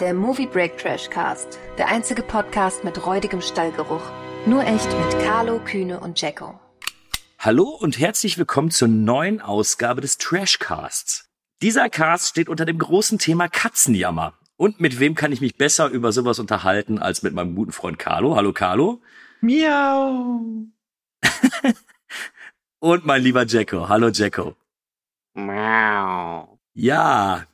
Der Movie Break Trash Cast. Der einzige Podcast mit räudigem Stallgeruch. Nur echt mit Carlo, Kühne und Jacko. Hallo und herzlich willkommen zur neuen Ausgabe des Trashcasts. Dieser Cast steht unter dem großen Thema Katzenjammer. Und mit wem kann ich mich besser über sowas unterhalten als mit meinem guten Freund Carlo? Hallo Carlo. Miau. und mein lieber Jacko. Hallo Jacko. Miau. Ja,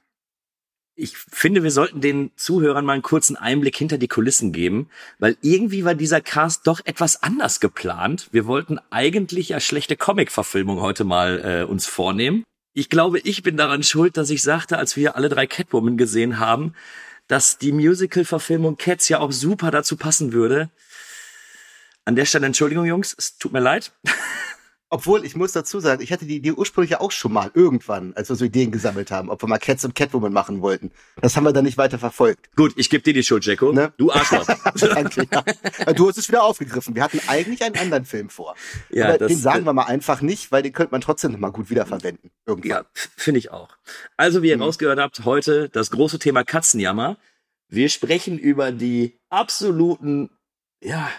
ich finde, wir sollten den Zuhörern mal einen kurzen Einblick hinter die Kulissen geben, weil irgendwie war dieser Cast doch etwas anders geplant. Wir wollten eigentlich ja schlechte Comic-Verfilmung heute mal äh, uns vornehmen. Ich glaube, ich bin daran schuld, dass ich sagte, als wir alle drei Catwoman gesehen haben, dass die Musical-Verfilmung Cats ja auch super dazu passen würde. An der Stelle Entschuldigung, Jungs, es tut mir leid. Obwohl, ich muss dazu sagen, ich hatte die Idee ursprünglich ja auch schon mal irgendwann, als wir so Ideen gesammelt haben, ob wir mal Cats und Catwoman machen wollten. Das haben wir dann nicht weiter verfolgt. Gut, ich gebe dir die Schuld, Jacko. Ne? Du Arschloch. Danke, ja. Du hast es wieder aufgegriffen. Wir hatten eigentlich einen anderen Film vor. Ja, Aber das, den sagen wir mal einfach nicht, weil den könnte man trotzdem noch mal gut wiederverwenden. Irgendwann. Ja, finde ich auch. Also, wie ihr hm. rausgehört habt, heute das große Thema Katzenjammer. Wir sprechen über die absoluten, ja,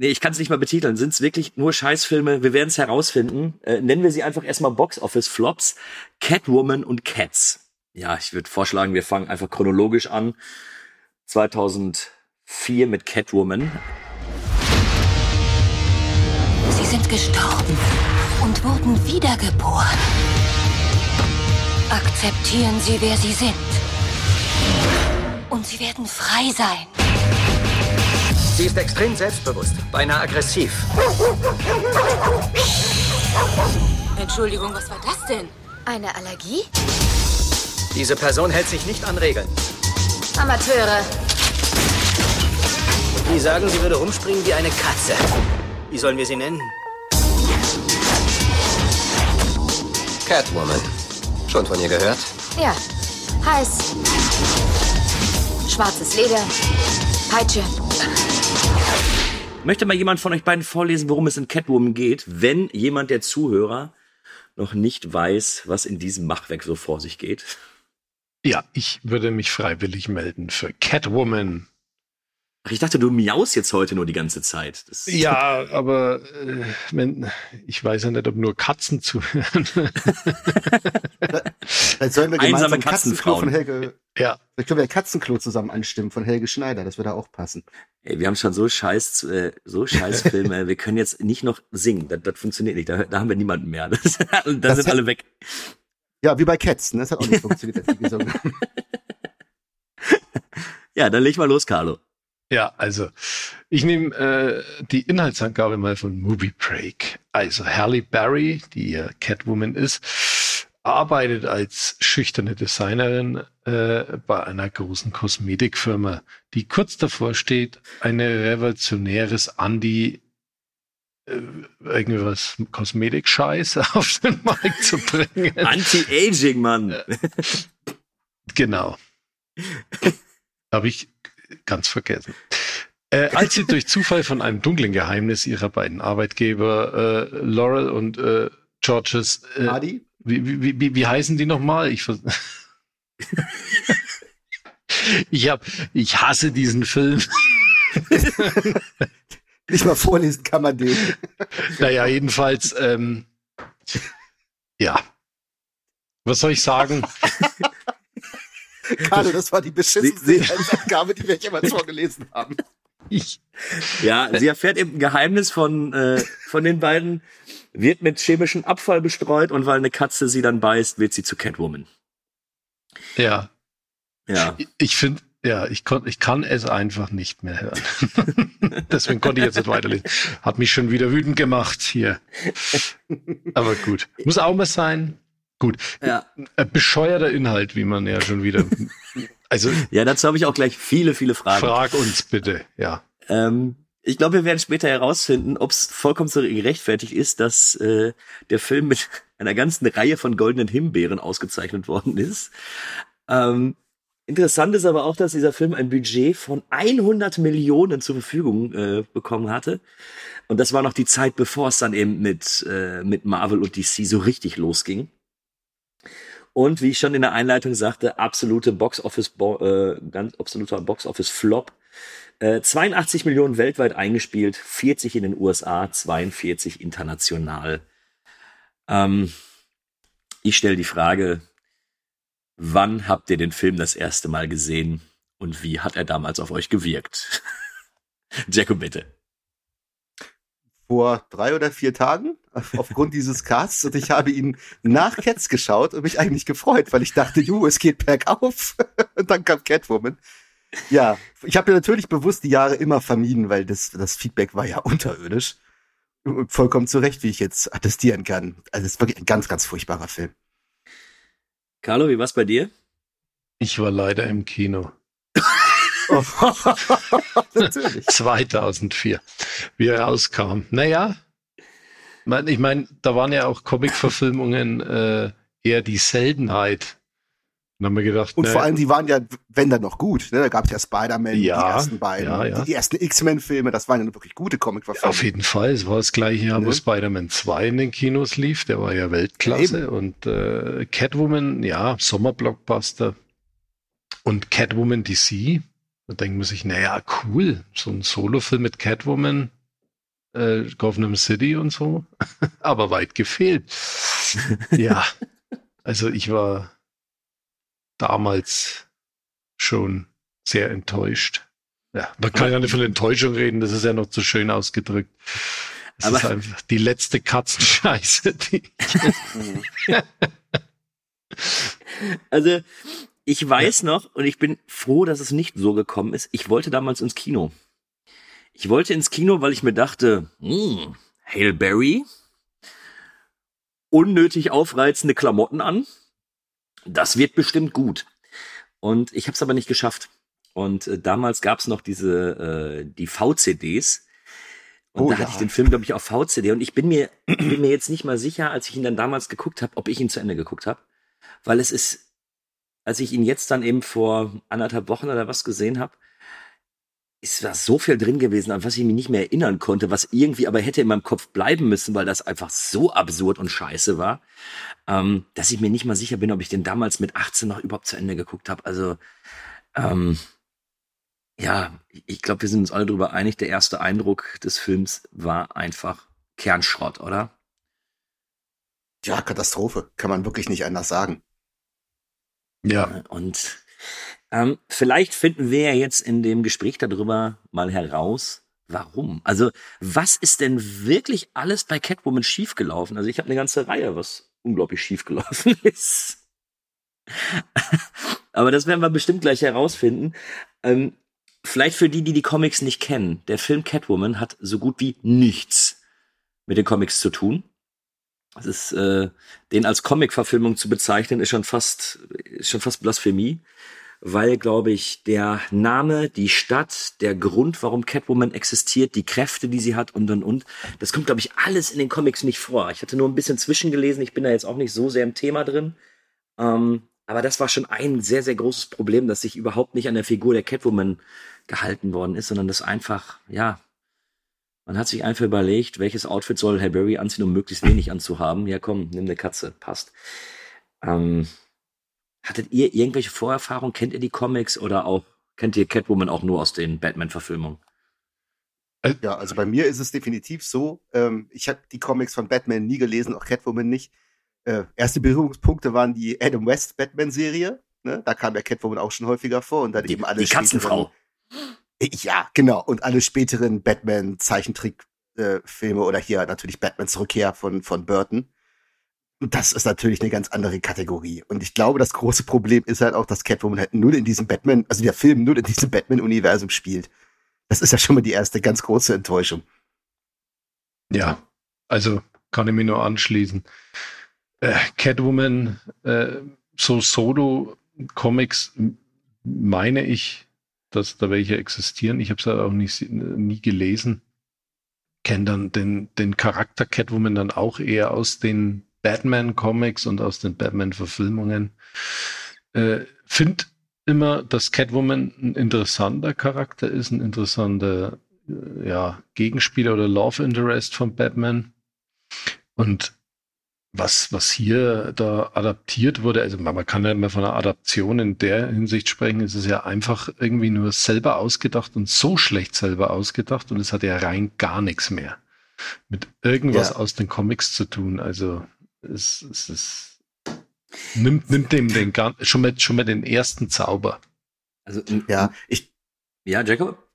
Nee, ich kann es nicht mal betiteln. Sind es wirklich nur Scheißfilme? Wir werden es herausfinden. Äh, nennen wir sie einfach erstmal Box Office Flops. Catwoman und Cats. Ja, ich würde vorschlagen, wir fangen einfach chronologisch an. 2004 mit Catwoman. Sie sind gestorben und wurden wiedergeboren. Akzeptieren Sie, wer Sie sind. Und Sie werden frei sein. Sie ist extrem selbstbewusst, beinahe aggressiv. Entschuldigung, was war das denn? Eine Allergie? Diese Person hält sich nicht an Regeln. Amateure. Die sagen, sie würde rumspringen wie eine Katze. Wie sollen wir sie nennen? Catwoman. Schon von ihr gehört? Ja. Heiß. Schwarzes Leder. Peitsche. Möchte mal jemand von euch beiden vorlesen, worum es in Catwoman geht, wenn jemand der Zuhörer noch nicht weiß, was in diesem Machwerk so vor sich geht? Ja, ich würde mich freiwillig melden für Catwoman. Ach, ich dachte, du miaust jetzt heute nur die ganze Zeit. Das ja, aber äh, wenn, ich weiß ja nicht, ob nur Katzen zuhören. Vielleicht sollen wir gemeinsam Einsame von Helge. Ja. Vielleicht können wir Katzenklo zusammen anstimmen von Helge Schneider. Das würde auch passen. Ey, wir haben schon so scheiß, äh, so scheiß Filme. wir können jetzt nicht noch singen. Das, das funktioniert nicht. Da, da haben wir niemanden mehr. Das, da das sind hat, alle weg. Ja, wie bei Cats. Ne? Das hat auch nicht funktioniert. ja, dann leg mal los, Carlo. Ja, also ich nehme äh, die Inhaltsangabe mal von Movie Break. Also Halle Berry, die ja Catwoman ist, arbeitet als schüchterne Designerin äh, bei einer großen Kosmetikfirma, die kurz davor steht, eine revolutionäres Anti äh, irgendwie was Kosmetik-Scheiß auf den Markt zu bringen. Anti-Aging, Mann. genau. Habe ich ganz vergessen. Äh, als sie durch Zufall von einem dunklen Geheimnis ihrer beiden Arbeitgeber äh, Laurel und äh, Georges äh, Adi? Wie, wie, wie, wie heißen die nochmal? Ich, ich hab, ich hasse diesen Film. Nicht mal vorlesen kann man den. Naja, jedenfalls, ähm, ja. Was soll ich sagen? Carlo, das war die beschissenste Aufgabe, die wir jemals vorgelesen haben. Ich. Ja, sie erfährt eben ein Geheimnis von, äh, von den beiden, wird mit chemischem Abfall bestreut und weil eine Katze sie dann beißt, wird sie zu Catwoman. Ja. Ja. Ich, finde, ja, ich, kon, ich kann es einfach nicht mehr hören. Deswegen konnte ich jetzt nicht weiterlesen. Hat mich schon wieder wütend gemacht hier. Aber gut. Muss auch mal sein. Gut. Ja. Bescheuerter Inhalt, wie man ja schon wieder. Also. ja, dazu habe ich auch gleich viele, viele Fragen. Frag uns bitte, ja. Ähm, ich glaube, wir werden später herausfinden, ob es vollkommen so gerechtfertigt ist, dass äh, der Film mit einer ganzen Reihe von goldenen Himbeeren ausgezeichnet worden ist. Ähm, interessant ist aber auch, dass dieser Film ein Budget von 100 Millionen zur Verfügung äh, bekommen hatte. Und das war noch die Zeit, bevor es dann eben mit, äh, mit Marvel und DC so richtig losging. Und wie ich schon in der Einleitung sagte, absolute Box Office, äh, ganz absoluter Box Office Flop. Äh, 82 Millionen weltweit eingespielt, 40 in den USA, 42 international. Ähm, ich stelle die Frage, wann habt ihr den Film das erste Mal gesehen und wie hat er damals auf euch gewirkt? Jacko, bitte vor drei oder vier Tagen aufgrund dieses Casts und ich habe ihn nach Cats geschaut und mich eigentlich gefreut, weil ich dachte, ju, es geht bergauf. und dann kam Catwoman. Ja, ich habe ja natürlich bewusst die Jahre immer vermieden, weil das, das Feedback war ja unterirdisch. Vollkommen zu Recht, wie ich jetzt attestieren kann. Also es ist wirklich ein ganz, ganz furchtbarer Film. Carlo, wie war's bei dir? Ich war leider im Kino. Natürlich. 2004, wie er rauskam. Naja, ich meine, da waren ja auch Comic-Verfilmungen äh, eher die Seltenheit. Dann haben wir gedacht, und ne, vor allem, die waren ja, wenn dann noch gut. Ne? Da gab es ja Spider-Man, ja, die ersten beiden, ja, ja. die ersten X-Men-Filme, das waren ja wirklich gute Comic-Verfilmungen. Auf jeden Fall, es war das gleiche Jahr, ne? wo Spider-Man 2 in den Kinos lief, der war ja Weltklasse. und äh, Catwoman, ja, Sommerblockbuster. Und Catwoman DC, da denkt man sich, naja, cool, so ein Solo-Film mit Catwoman, äh, Gotham City und so, aber weit gefehlt. ja, also ich war damals schon sehr enttäuscht. Ja, man kann ja nicht von Enttäuschung reden, das ist ja noch zu schön ausgedrückt. Es aber ist einfach die letzte Katzenscheiße, die. also, ich weiß ja. noch, und ich bin froh, dass es nicht so gekommen ist, ich wollte damals ins Kino. Ich wollte ins Kino, weil ich mir dachte, hm, Hail Berry, unnötig aufreizende Klamotten an, das wird bestimmt gut. Und ich habe es aber nicht geschafft. Und äh, damals gab es noch diese äh, die VCDs. Und oh, da ja. hatte ich den Film, glaube ich, auf VCD. Und ich bin mir, bin mir jetzt nicht mal sicher, als ich ihn dann damals geguckt habe, ob ich ihn zu Ende geguckt habe. Weil es ist als ich ihn jetzt dann eben vor anderthalb Wochen oder was gesehen habe, ist da so viel drin gewesen, an was ich mich nicht mehr erinnern konnte, was irgendwie aber hätte in meinem Kopf bleiben müssen, weil das einfach so absurd und scheiße war, ähm, dass ich mir nicht mal sicher bin, ob ich den damals mit 18 noch überhaupt zu Ende geguckt habe. Also ähm, ja, ich glaube, wir sind uns alle darüber einig, der erste Eindruck des Films war einfach Kernschrott, oder? Ja, Katastrophe, kann man wirklich nicht anders sagen. Ja. Und ähm, vielleicht finden wir ja jetzt in dem Gespräch darüber mal heraus, warum. Also, was ist denn wirklich alles bei Catwoman schiefgelaufen? Also, ich habe eine ganze Reihe, was unglaublich schiefgelaufen ist. Aber das werden wir bestimmt gleich herausfinden. Ähm, vielleicht für die, die die Comics nicht kennen. Der Film Catwoman hat so gut wie nichts mit den Comics zu tun. Das ist, äh, den als Comic-Verfilmung zu bezeichnen, ist schon fast, ist schon fast Blasphemie, weil, glaube ich, der Name, die Stadt, der Grund, warum Catwoman existiert, die Kräfte, die sie hat und und und, das kommt, glaube ich, alles in den Comics nicht vor. Ich hatte nur ein bisschen zwischengelesen, ich bin da jetzt auch nicht so sehr im Thema drin. Ähm, aber das war schon ein sehr, sehr großes Problem, dass sich überhaupt nicht an der Figur der Catwoman gehalten worden ist, sondern das einfach, ja, man hat sich einfach überlegt, welches Outfit soll Herr Barry anziehen, um möglichst wenig anzuhaben. Ja, komm, nimm eine Katze, passt. Ähm, hattet ihr irgendwelche Vorerfahrungen? Kennt ihr die Comics oder auch kennt ihr Catwoman auch nur aus den Batman-Verfilmungen? Äh, ja, also bei mir ist es definitiv so. Ähm, ich habe die Comics von Batman nie gelesen, auch Catwoman nicht. Äh, erste Berührungspunkte waren die Adam West Batman-Serie. Ne? Da kam ja Catwoman auch schon häufiger vor und dann die, eben alle die Katzenfrau. Ja, genau. Und alle späteren Batman-Zeichentrickfilme äh, oder hier natürlich Batmans Rückkehr von, von Burton. Das ist natürlich eine ganz andere Kategorie. Und ich glaube, das große Problem ist halt auch, dass Catwoman halt null in diesem Batman, also der Film null in diesem Batman-Universum spielt. Das ist ja schon mal die erste ganz große Enttäuschung. Ja, also kann ich mir nur anschließen. Äh, Catwoman, äh, so Solo-Comics, meine ich, dass da welche existieren. Ich habe es halt auch nicht, nie gelesen. Kenne dann den, den Charakter Catwoman dann auch eher aus den Batman-Comics und aus den Batman-Verfilmungen. Äh, Finde immer, dass Catwoman ein interessanter Charakter ist, ein interessanter äh, ja, Gegenspieler oder Love Interest von Batman. Und was, was hier da adaptiert wurde, also man, man kann ja immer von einer Adaption in der Hinsicht sprechen, es ist ja einfach irgendwie nur selber ausgedacht und so schlecht selber ausgedacht und es hat ja rein gar nichts mehr mit irgendwas ja. aus den Comics zu tun. Also es, es, es nimmt, nimmt dem den schon mal, schon mal den ersten Zauber. Also ja, ich ja, Jacob.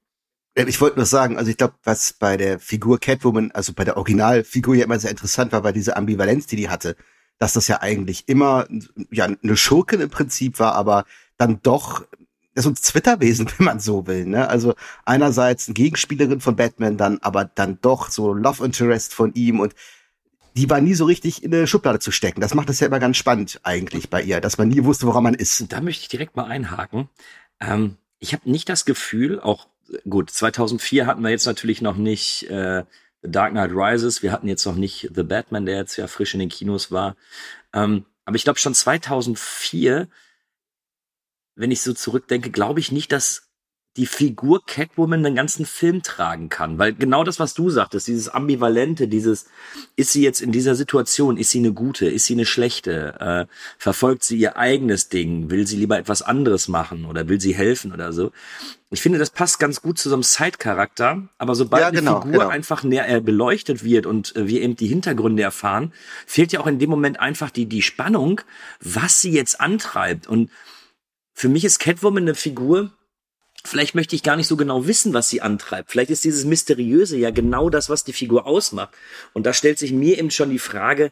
Ich wollte nur sagen, also ich glaube, was bei der Figur Catwoman, also bei der Originalfigur ja immer sehr interessant war, war diese Ambivalenz, die die hatte, dass das ja eigentlich immer ja eine Schurkin im Prinzip war, aber dann doch so ein Zwitterwesen, wenn man so will. Ne? Also einerseits eine Gegenspielerin von Batman, dann aber dann doch so Love Interest von ihm und die war nie so richtig in eine Schublade zu stecken. Das macht es ja immer ganz spannend eigentlich bei ihr, dass man nie wusste, woran man ist. Da möchte ich direkt mal einhaken. Ähm, ich habe nicht das Gefühl, auch gut, 2004 hatten wir jetzt natürlich noch nicht äh, Dark Knight Rises, wir hatten jetzt noch nicht The Batman, der jetzt ja frisch in den Kinos war. Ähm, aber ich glaube schon 2004, wenn ich so zurückdenke, glaube ich nicht, dass die Figur Catwoman den ganzen Film tragen kann. Weil genau das, was du sagtest, dieses Ambivalente, dieses, ist sie jetzt in dieser Situation, ist sie eine gute, ist sie eine schlechte, äh, verfolgt sie ihr eigenes Ding, will sie lieber etwas anderes machen oder will sie helfen oder so. Ich finde, das passt ganz gut zu so einem Side-Charakter, aber sobald ja, genau, die Figur genau. einfach näher äh, beleuchtet wird und äh, wir eben die Hintergründe erfahren, fehlt ja auch in dem Moment einfach die, die Spannung, was sie jetzt antreibt. Und für mich ist Catwoman eine Figur, vielleicht möchte ich gar nicht so genau wissen, was sie antreibt. Vielleicht ist dieses Mysteriöse ja genau das, was die Figur ausmacht. Und da stellt sich mir eben schon die Frage,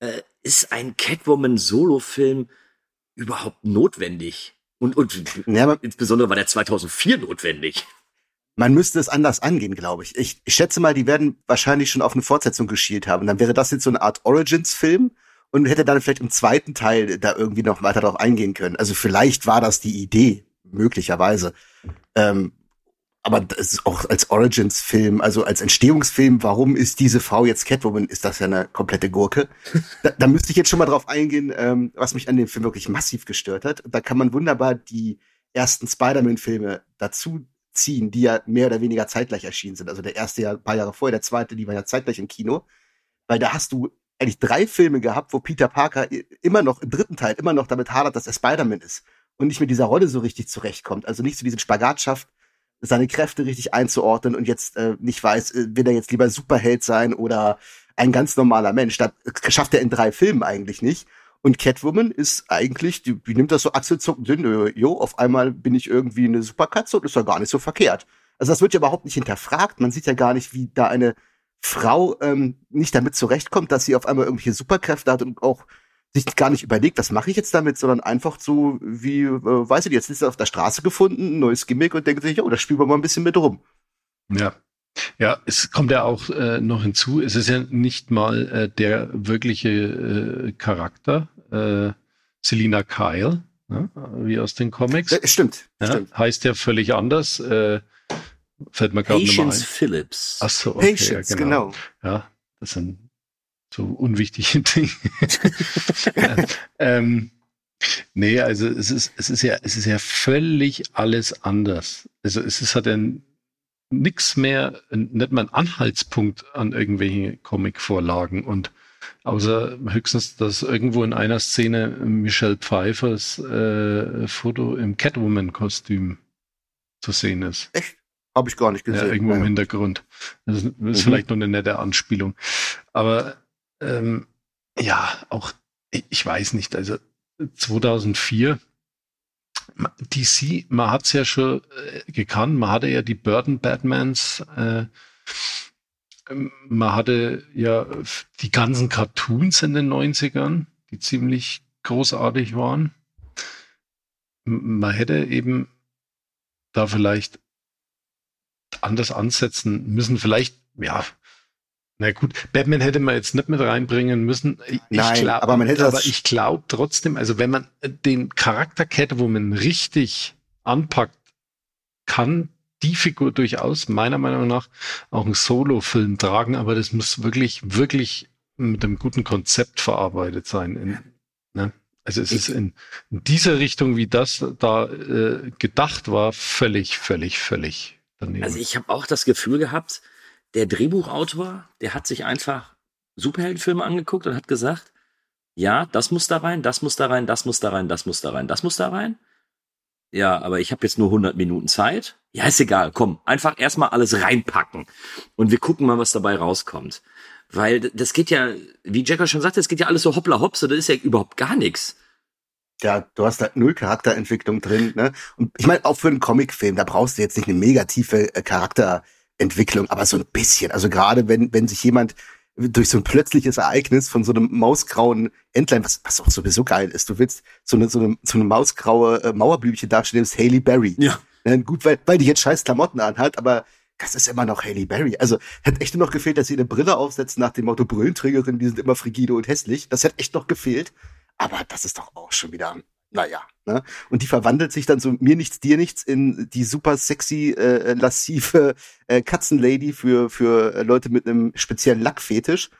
äh, ist ein Catwoman-Solo-Film überhaupt notwendig? Und, und ja, insbesondere war der 2004 notwendig. Man müsste es anders angehen, glaube ich. ich. Ich schätze mal, die werden wahrscheinlich schon auf eine Fortsetzung geschielt haben. Dann wäre das jetzt so eine Art Origins-Film und hätte dann vielleicht im zweiten Teil da irgendwie noch weiter drauf eingehen können. Also vielleicht war das die Idee, möglicherweise. Ähm, aber das ist auch als Origins-Film, also als Entstehungsfilm, warum ist diese Frau jetzt Catwoman, ist das ja eine komplette Gurke. Da, da müsste ich jetzt schon mal drauf eingehen, ähm, was mich an dem Film wirklich massiv gestört hat. Da kann man wunderbar die ersten Spider-Man-Filme dazu ziehen, die ja mehr oder weniger zeitgleich erschienen sind. Also der erste ja ein paar Jahre vorher, der zweite, die war ja zeitgleich im Kino. Weil da hast du eigentlich drei Filme gehabt, wo Peter Parker immer noch im dritten Teil immer noch damit hadert, dass er Spider-Man ist und nicht mit dieser Rolle so richtig zurechtkommt. Also nicht so diesen Spagat schafft, seine Kräfte richtig einzuordnen und jetzt äh, nicht weiß, äh, will er jetzt lieber Superheld sein oder ein ganz normaler Mensch. Das schafft er in drei Filmen eigentlich nicht. Und Catwoman ist eigentlich, die, die nimmt das so achselzuckend hin, jo, auf einmal bin ich irgendwie eine Superkatze und ist ja gar nicht so verkehrt. Also das wird ja überhaupt nicht hinterfragt. Man sieht ja gar nicht, wie da eine Frau ähm, nicht damit zurechtkommt, dass sie auf einmal irgendwelche Superkräfte hat und auch sich gar nicht überlegt, was mache ich jetzt damit, sondern einfach so wie, äh, weiß ich, jetzt ist er auf der Straße gefunden, ein neues Gimmick und denkt sich, oh, da spielen wir mal ein bisschen mit rum. Ja. Ja, es kommt ja auch äh, noch hinzu, es ist ja nicht mal äh, der wirkliche äh, Charakter, äh, Selina Kyle, ne, wie aus den Comics. Ja, stimmt, ja, stimmt. Heißt ja völlig anders. Äh, fällt mir gerade nochmal ein. Phillips. Ach so, okay, Patience, ja, genau. genau. Ja, das sind so unwichtige Dinge. ähm, nee, also es ist, es ist ja, es ist ja völlig alles anders. Also es ist halt ein nix mehr, nicht mal ein Anhaltspunkt an irgendwelche Comic-Vorlagen und außer höchstens, dass irgendwo in einer Szene Michelle Pfeiffers äh, Foto im Catwoman-Kostüm zu sehen ist. Echt? Habe ich gar nicht gesehen. Ja, irgendwo im Hintergrund. Das ist, das ist mhm. vielleicht nur eine nette Anspielung. Aber ähm, ja, auch, ich weiß nicht, also 2004, DC, man hat es ja schon äh, gekannt, man hatte ja die Burton Batmans, äh, man hatte ja die ganzen Cartoons in den 90ern, die ziemlich großartig waren. Man hätte eben da vielleicht anders ansetzen müssen. Vielleicht, ja, na gut, Batman hätte man jetzt nicht mit reinbringen müssen. Ich Nein, glaub, aber man hätte aber ich glaube trotzdem, also wenn man den Charakter Catwoman richtig anpackt, kann die Figur durchaus meiner Meinung nach auch einen Solo-Film tragen, aber das muss wirklich, wirklich mit einem guten Konzept verarbeitet sein. In, ne? Also es ich, ist in, in, dieser Richtung, wie das da äh, gedacht war, völlig, völlig, völlig daneben. Also ich habe auch das Gefühl gehabt, der Drehbuchautor, der hat sich einfach Superheldenfilme angeguckt und hat gesagt, Ja, das muss da rein, das muss da rein, das muss da rein, das muss da rein, das muss da rein. Ja, aber ich habe jetzt nur 100 Minuten Zeit. Ja, ist egal. Komm, einfach erstmal alles reinpacken und wir gucken mal, was dabei rauskommt. Weil das geht ja, wie Jacker schon sagte, es geht ja alles so hoppla hopp, so ist ja überhaupt gar nichts. Ja, du hast halt null Charakterentwicklung drin, ne? Und ich meine, auch für einen Comicfilm, da brauchst du jetzt nicht eine mega tiefe äh, Charakterentwicklung, aber so ein bisschen. Also gerade wenn, wenn sich jemand durch so ein plötzliches Ereignis von so einem mausgrauen Entlein, was, was auch sowieso geil ist. Du willst so eine, so eine, so eine mausgraue äh, Mauerblümchen darstellen, ist Haley Berry. Ja. ja. Gut, weil, weil die jetzt scheiß Klamotten anhat, aber das ist immer noch Haley Berry. Also hätte echt nur noch gefehlt, dass sie eine Brille aufsetzt nach dem Motto Brillenträgerin, die sind immer frigide und hässlich. Das hätte echt noch gefehlt. Aber das ist doch auch schon wieder, naja. Ne? Und die verwandelt sich dann so mir nichts, dir nichts in die super sexy, äh, lassive äh, Katzenlady für, für äh, Leute mit einem speziellen Lackfetisch.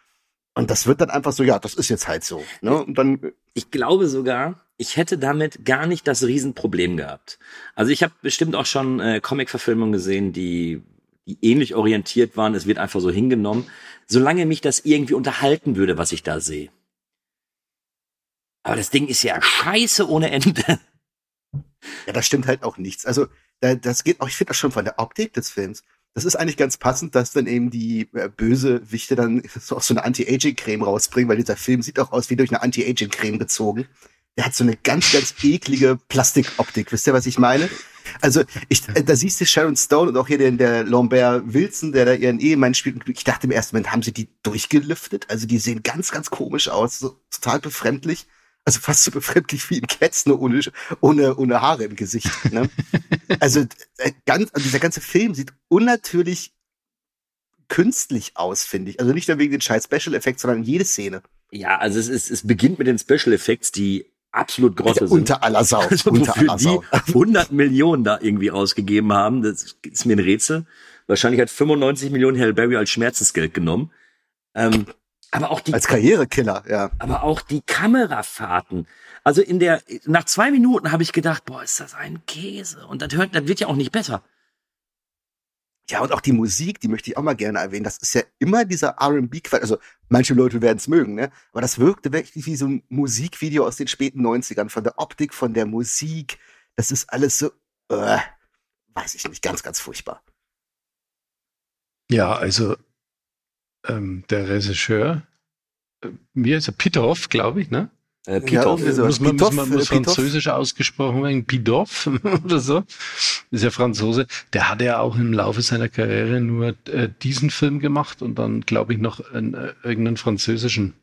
Und das wird dann einfach so, ja, das ist jetzt halt so. Ne? Und dann. Ich glaube sogar, ich hätte damit gar nicht das Riesenproblem gehabt. Also ich habe bestimmt auch schon äh, Comic-Verfilmungen gesehen, die, die ähnlich orientiert waren. Es wird einfach so hingenommen. Solange mich das irgendwie unterhalten würde, was ich da sehe. Aber das Ding ist ja scheiße ohne Ende. Ja, das stimmt halt auch nichts. Also, da, das geht auch, ich finde das schon von der Optik des Films. Das ist eigentlich ganz passend, dass dann eben die äh, böse Wichte dann so, auch so eine Anti-Aging-Creme rausbringen, weil dieser Film sieht auch aus wie durch eine Anti-Aging-Creme gezogen. Der hat so eine ganz, ganz eklige Plastikoptik. Wisst ihr, was ich meine? Also, ich, äh, da siehst du Sharon Stone und auch hier den, der Lambert Wilson, der da ihren Ehemann spielt. Ich dachte im ersten Moment, haben sie die durchgelüftet? Also, die sehen ganz, ganz komisch aus, so total befremdlich. Also fast so befremdlich wie in Cats, nur ohne, ohne, ohne Haare im Gesicht. Ne? also äh, ganz, also dieser ganze Film sieht unnatürlich künstlich aus, finde ich. Also nicht nur wegen den scheiß Special Effects, sondern jede Szene. Ja, also es ist, es beginnt mit den Special Effects, die absolut grosse sind. Unter aller Sau. Also unter aller Sau. die 100 Millionen da irgendwie ausgegeben haben, das ist mir ein Rätsel. Wahrscheinlich hat 95 Millionen Hal Berry als Schmerzensgeld genommen. Ähm, aber auch die als Karrierekiller, ja. Aber auch die Kamerafahrten. Also in der nach zwei Minuten habe ich gedacht, boah, ist das ein Käse und das hört, das wird ja auch nicht besser. Ja, und auch die Musik, die möchte ich auch mal gerne erwähnen. Das ist ja immer dieser R&B, also manche Leute werden es mögen, ne? Aber das wirkte wirklich wie so ein Musikvideo aus den späten 90ern. Von der Optik, von der Musik. Das ist alles so, äh, weiß ich nicht, ganz, ganz furchtbar. Ja, also ähm, der Regisseur, äh, wie heißt er? Pitoff, glaube ich, ne? Äh, Pitoff. Ja, muss man, Pitoff, muss man muss Pitoff. französisch ausgesprochen werden, Pitoff oder so. Ist ja Franzose. Der hat ja auch im Laufe seiner Karriere nur äh, diesen Film gemacht und dann, glaube ich, noch einen, äh, irgendeinen französischen.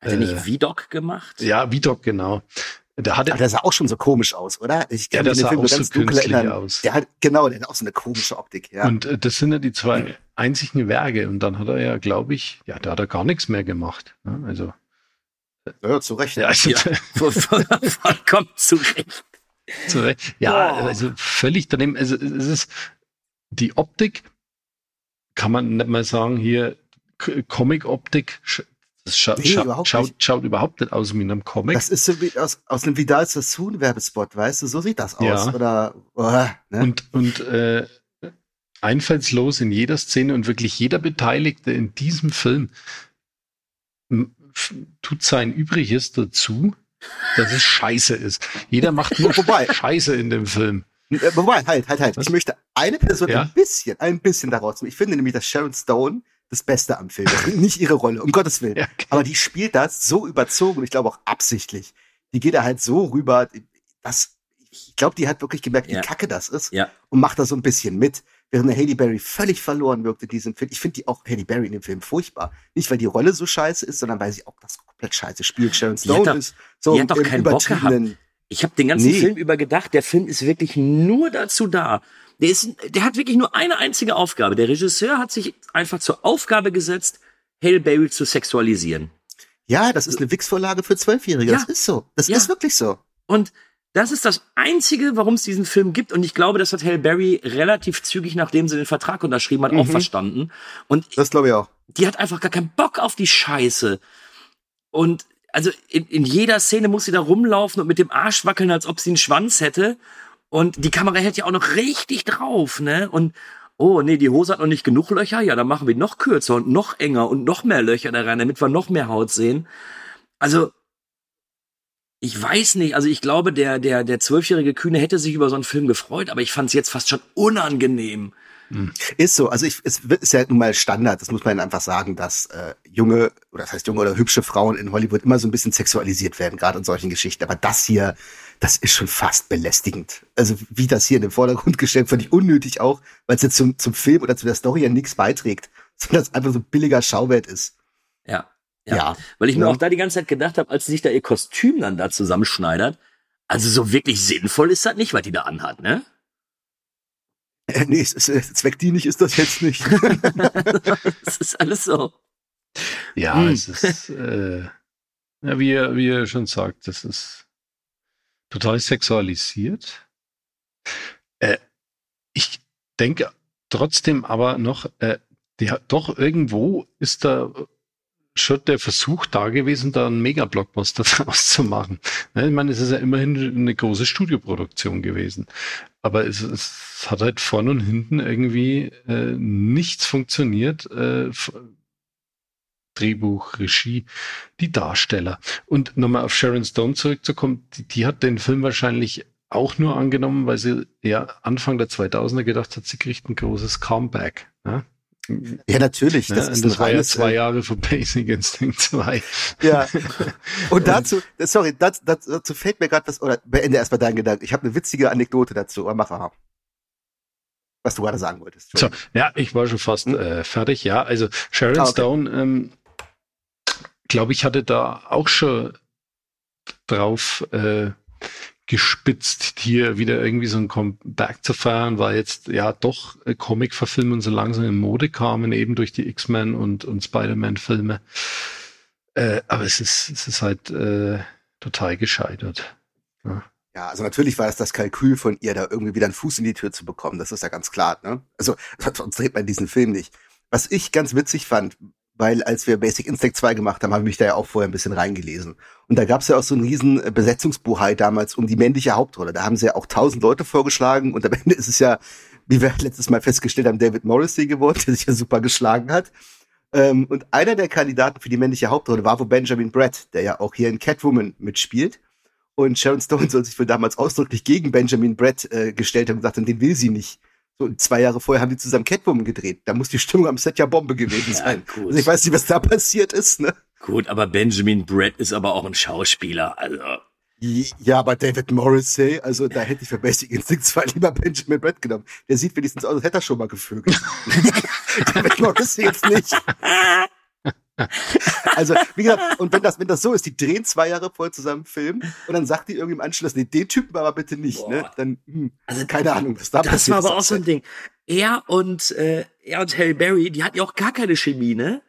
Hat er nicht äh, Vidocq gemacht? Ja, Vidocq, genau. Der, hatte, der sah auch schon so komisch aus, oder? Ich kann ja, der sah Film auch so künstlich aus. Der hat, genau, der hat auch so eine komische Optik, ja. Und äh, das sind ja die zwei einzigen Werke. Und dann hat er ja, glaube ich, ja, da hat er gar nichts mehr gemacht. Ja, ne? also. Ja, zu Recht. Ja, also, ja, vollkommen zu Recht. Zu Recht. Ja, oh. also völlig daneben. Also es ist die Optik, kann man nicht mal sagen, hier Comic-Optik das scha nee, scha überhaupt schaut, schaut, überhaupt nicht aus wie in einem Comic. Das ist so wie aus, aus einem Vidal Sassoon Werbespot, weißt du? So sieht das aus. Ja. Oder, oh, ne? Und, und äh, einfallslos in jeder Szene und wirklich jeder Beteiligte in diesem Film tut sein Übriges dazu, dass es scheiße ist. Jeder macht nur Wobei, Scheiße in dem Film. Wobei, halt, halt, halt. Was? Ich möchte eine Person ja? ein bisschen, ein bisschen daraus. Ich finde nämlich, dass Sharon Stone das Beste am Film. Ist nicht ihre Rolle, um Gottes Willen. Ja, okay. Aber die spielt das so überzogen und ich glaube auch absichtlich. Die geht da halt so rüber, dass ich glaube, die hat wirklich gemerkt, wie ja. kacke das ist ja. und macht da so ein bisschen mit. Während eine Haley Berry völlig verloren wirkt in diesem Film. Ich finde die auch Haley Berry in dem Film furchtbar. Nicht, weil die Rolle so scheiße ist, sondern weil sie auch das komplett scheiße spielt. Sharon Stone doch, ist so die hat doch keinen Bock gehabt. Ich habe den ganzen nee. Film über gedacht, der Film ist wirklich nur dazu da, der, ist, der hat wirklich nur eine einzige Aufgabe. Der Regisseur hat sich einfach zur Aufgabe gesetzt, Hail Berry zu sexualisieren. Ja, das ist eine Wix-Vorlage für Zwölfjährige. Ja. Das ist so. Das ja. ist wirklich so. Und das ist das Einzige, warum es diesen Film gibt. Und ich glaube, das hat Hail Berry relativ zügig, nachdem sie den Vertrag unterschrieben hat, mhm. auch verstanden. Und das glaube ich auch. Die hat einfach gar keinen Bock auf die Scheiße. Und also in, in jeder Szene muss sie da rumlaufen und mit dem Arsch wackeln, als ob sie einen Schwanz hätte. Und die Kamera hält ja auch noch richtig drauf, ne? Und oh, nee, die Hose hat noch nicht genug Löcher. Ja, dann machen wir noch kürzer und noch enger und noch mehr Löcher da rein, damit wir noch mehr Haut sehen. Also, ich weiß nicht, also ich glaube, der, der, der zwölfjährige Kühne hätte sich über so einen Film gefreut, aber ich fand es jetzt fast schon unangenehm. Ist so, also ich, es ist ja nun mal Standard, das muss man einfach sagen, dass äh, junge, oder das heißt junge oder hübsche Frauen in Hollywood immer so ein bisschen sexualisiert werden, gerade in solchen Geschichten. Aber das hier, das ist schon fast belästigend. Also wie das hier in den Vordergrund gestellt, fand ich unnötig auch, weil es jetzt zum, zum Film oder zu der Story ja nichts beiträgt, sondern es einfach so ein billiger Schauwert ist. Ja. Ja. Ja. Weil ich mir Ja. auch da die ganze Zeit gedacht habe, als sie sich da ihr Kostüm dann da zusammenschneidert, also so wirklich sinnvoll ist das nicht, was die da anhat, ne? Äh, nee, es ist, äh, zweckdienlich ist das jetzt nicht. Das ist alles so. Ja, Hm. es ist, äh, ja, wie, ihr, wie ihr schon sagt, das ist total sexualisiert. Äh, ich denke trotzdem aber noch, äh, hat, doch irgendwo ist da schon der Versuch da gewesen, da einen Mega-Blockbuster draus zu machen. Ne, Ich meine, es ist ja immerhin eine große Studioproduktion gewesen. Aber es, es hat halt vorne und hinten irgendwie äh, nichts funktioniert. Äh, Drehbuch, Regie, die Darsteller. Und nochmal auf Sharon Stone zurückzukommen, die, die hat den Film wahrscheinlich auch nur angenommen, weil sie ja Anfang der 2000er gedacht hat, sie kriegt ein großes Comeback. Ne? Ja, natürlich. Ne? Das Und ist das war ja zwei äh, Jahre für Basic Instinct 2. Ja. Und dazu, sorry, dazu, dazu fällt mir gerade was, oder beende erstmal deinen Gedanken. Ich habe eine witzige Anekdote dazu, aber mach mal. Was du gerade sagen wolltest. So, ja, ich war schon fast äh, fertig. Ja, also Sharon Ah, okay. Stone, ähm, glaube ich, hatte da auch schon drauf äh, gespitzt, hier wieder irgendwie so ein Comeback zu feiern, weil jetzt ja doch äh, Comic-Verfilmungen so langsam in Mode kamen, eben durch die X-Men und, und Spider-Man-Filme. Äh, aber es ist, es ist halt äh, total gescheitert. Ja, also natürlich war es das Kalkül von ihr, da irgendwie wieder einen Fuß in die Tür zu bekommen. Das ist ja ganz klar, ne? Also, sonst dreht man diesen Film nicht. Was ich ganz witzig fand, weil als wir Basic Instinct 2 gemacht haben, habe ich mich da ja auch vorher ein bisschen reingelesen. Und da gab es ja auch so einen riesen äh, Besetzungsbuhai damals um die männliche Hauptrolle. Da haben sie ja auch tausend Leute vorgeschlagen und am Ende ist es ja, wie wir letztes Mal festgestellt haben, David Morrissey geworden, der sich ja super geschlagen hat. Ähm, und einer der Kandidaten für die männliche Hauptrolle war wohl Benjamin Brett, der ja auch hier in Catwoman mitspielt. Und Sharon Stone soll sich wohl damals ausdrücklich gegen Benjamin Brett äh, gestellt haben und gesagt haben, den will sie nicht. So, und zwei Jahre vorher haben die zusammen Catwoman gedreht. Da muss die Stimmung am Set ja Bombe gewesen sein. gut. Also ich weiß nicht, was da passiert ist, ne? Gut, aber Benjamin Brett ist aber auch ein Schauspieler. Also, Ja, aber David Morrissey, also da hätte ich für Basic Instinct 2 lieber Benjamin Brett genommen. Der sieht wenigstens aus, als hätte er schon mal gevögelt. David Morrissey jetzt nicht. Also, wie gesagt, und wenn das, wenn das so ist, die drehen zwei Jahre vorher zusammen Film und dann sagt die irgendwie im Anschluss, nee, den Typen aber bitte nicht, ne? Boah. Dann, hm, Also, keine Ahnung, was da das passiert war ist aber auch so ein. Ding. Er und, äh, er und Harry Berry, die hatten ja auch gar keine Chemie, ne?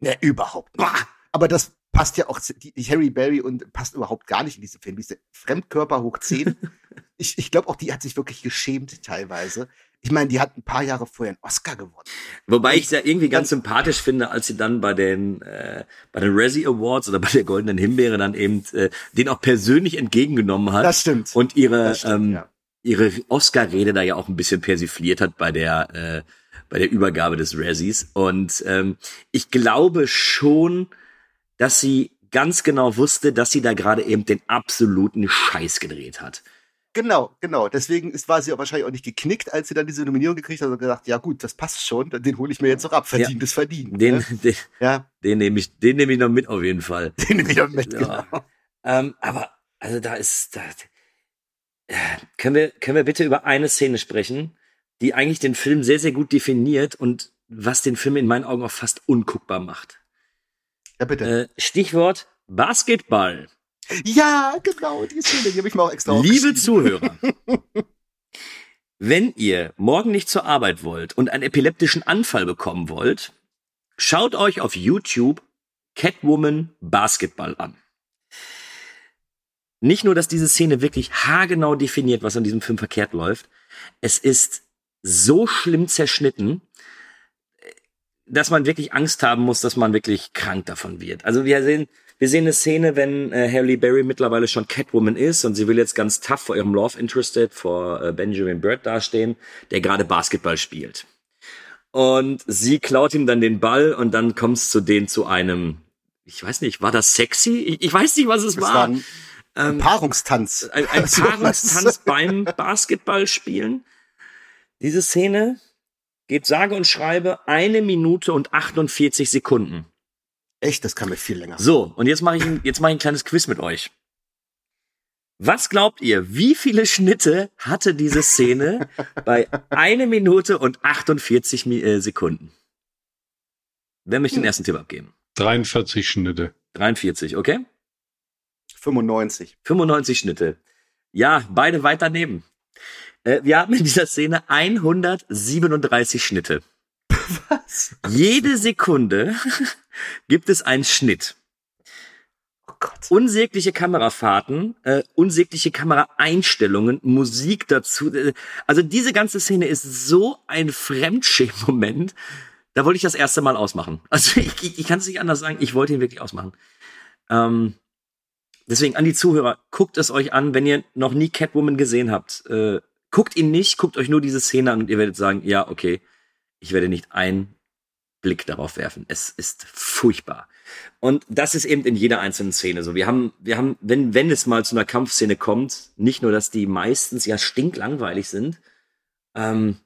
Ne, überhaupt nicht. Boah. Aber das passt ja auch, die, die Harry Berry und passt überhaupt gar nicht in diesen Film. Diese Fremdkörper hoch 10. ich ich glaube auch, die hat sich wirklich geschämt teilweise. Ich meine, die hat ein paar Jahre vorher einen Oscar gewonnen. Wobei ich es ja irgendwie ganz sympathisch finde, als sie dann bei den äh, bei den Razzie Awards oder bei der Goldenen Himbeere dann eben äh, den auch persönlich entgegengenommen hat Das stimmt. und ihre stimmt, ähm, ja. ihre Oscar-Rede da ja auch ein bisschen persifliert hat bei der äh, bei der Übergabe des Razzies und ähm, ich glaube schon, dass sie ganz genau wusste, dass sie da gerade eben den absoluten Scheiß gedreht hat. Genau, genau. Deswegen ist, war sie auch wahrscheinlich auch nicht geknickt, als sie dann diese Nominierung gekriegt hat und gesagt, ja gut, das passt schon, den hole ich mir jetzt noch ab. Verdient ist verdient. Den, ne? den, Ja, den nehme ich, den nehme ich noch mit auf jeden Fall. den nehme ich auch mit. Ja. Genau. Ähm, aber, also da ist, da, äh, können wir, können wir bitte über eine Szene sprechen, die eigentlich den Film sehr, sehr gut definiert und was den Film in meinen Augen auch fast unguckbar macht. Ja, bitte. Äh, Stichwort Basketball. Ja, genau, die Szene, die habe ich mir auch extra Liebe. Zuhörer, wenn ihr morgen nicht zur Arbeit wollt und einen epileptischen Anfall bekommen wollt, schaut euch auf YouTube Catwoman Basketball an. Nicht nur, dass diese Szene wirklich haargenau definiert, was an diesem Film verkehrt läuft, es ist so schlimm zerschnitten, dass man wirklich Angst haben muss, dass man wirklich krank davon wird. Also wir sehen, wir sehen eine Szene, wenn äh, Halle Berry mittlerweile schon Catwoman ist und sie will jetzt ganz tough vor ihrem Love Interested, vor äh, Benjamin Bird dastehen, der gerade Basketball spielt. Und sie klaut ihm dann den Ball und dann kommt es zu denen zu einem, ich weiß nicht, war das sexy? Ich, ich weiß nicht, was es Das war. war ein Ein Paarungstanz. Ein, ein Paarungstanz beim Basketballspielen. Diese Szene geht sage und schreibe eine Minute und 48 Sekunden. Echt, das kann mir viel länger. So, und jetzt mache ich, ein- jetzt mache ich ein kleines Quiz mit euch. Was glaubt ihr, wie viele Schnitte hatte diese Szene bei eine Minute und 48 Mi- äh, Sekunden? Wer möchte den ersten Tipp abgeben? 43 Schnitte. 43, okay? 95. 95 Schnitte. Ja, beide weit daneben. Äh, wir haben in dieser Szene 137 Schnitte. Was? Jede Sekunde gibt es einen Schnitt. Oh Gott. Unsägliche Kamerafahrten, äh, unsägliche Kameraeinstellungen, Musik dazu. Äh, Also diese ganze Szene ist so ein Fremdschämen-Moment. Da wollte ich das erste Mal ausmachen. Also ich, ich, ich kann es nicht anders sagen. Ich wollte ihn wirklich ausmachen. Ähm, deswegen an die Zuhörer, guckt es euch an, wenn ihr noch nie Catwoman gesehen habt. Äh, guckt ihn nicht, guckt euch nur diese Szene an und ihr werdet sagen, ja, okay, ich werde nicht einen Blick darauf werfen. Es ist furchtbar. Und das ist eben in jeder einzelnen Szene so. Wir haben, wir haben, wenn, wenn es mal zu einer Kampfszene kommt, nicht nur, dass die meistens ja stinklangweilig sind, ähm,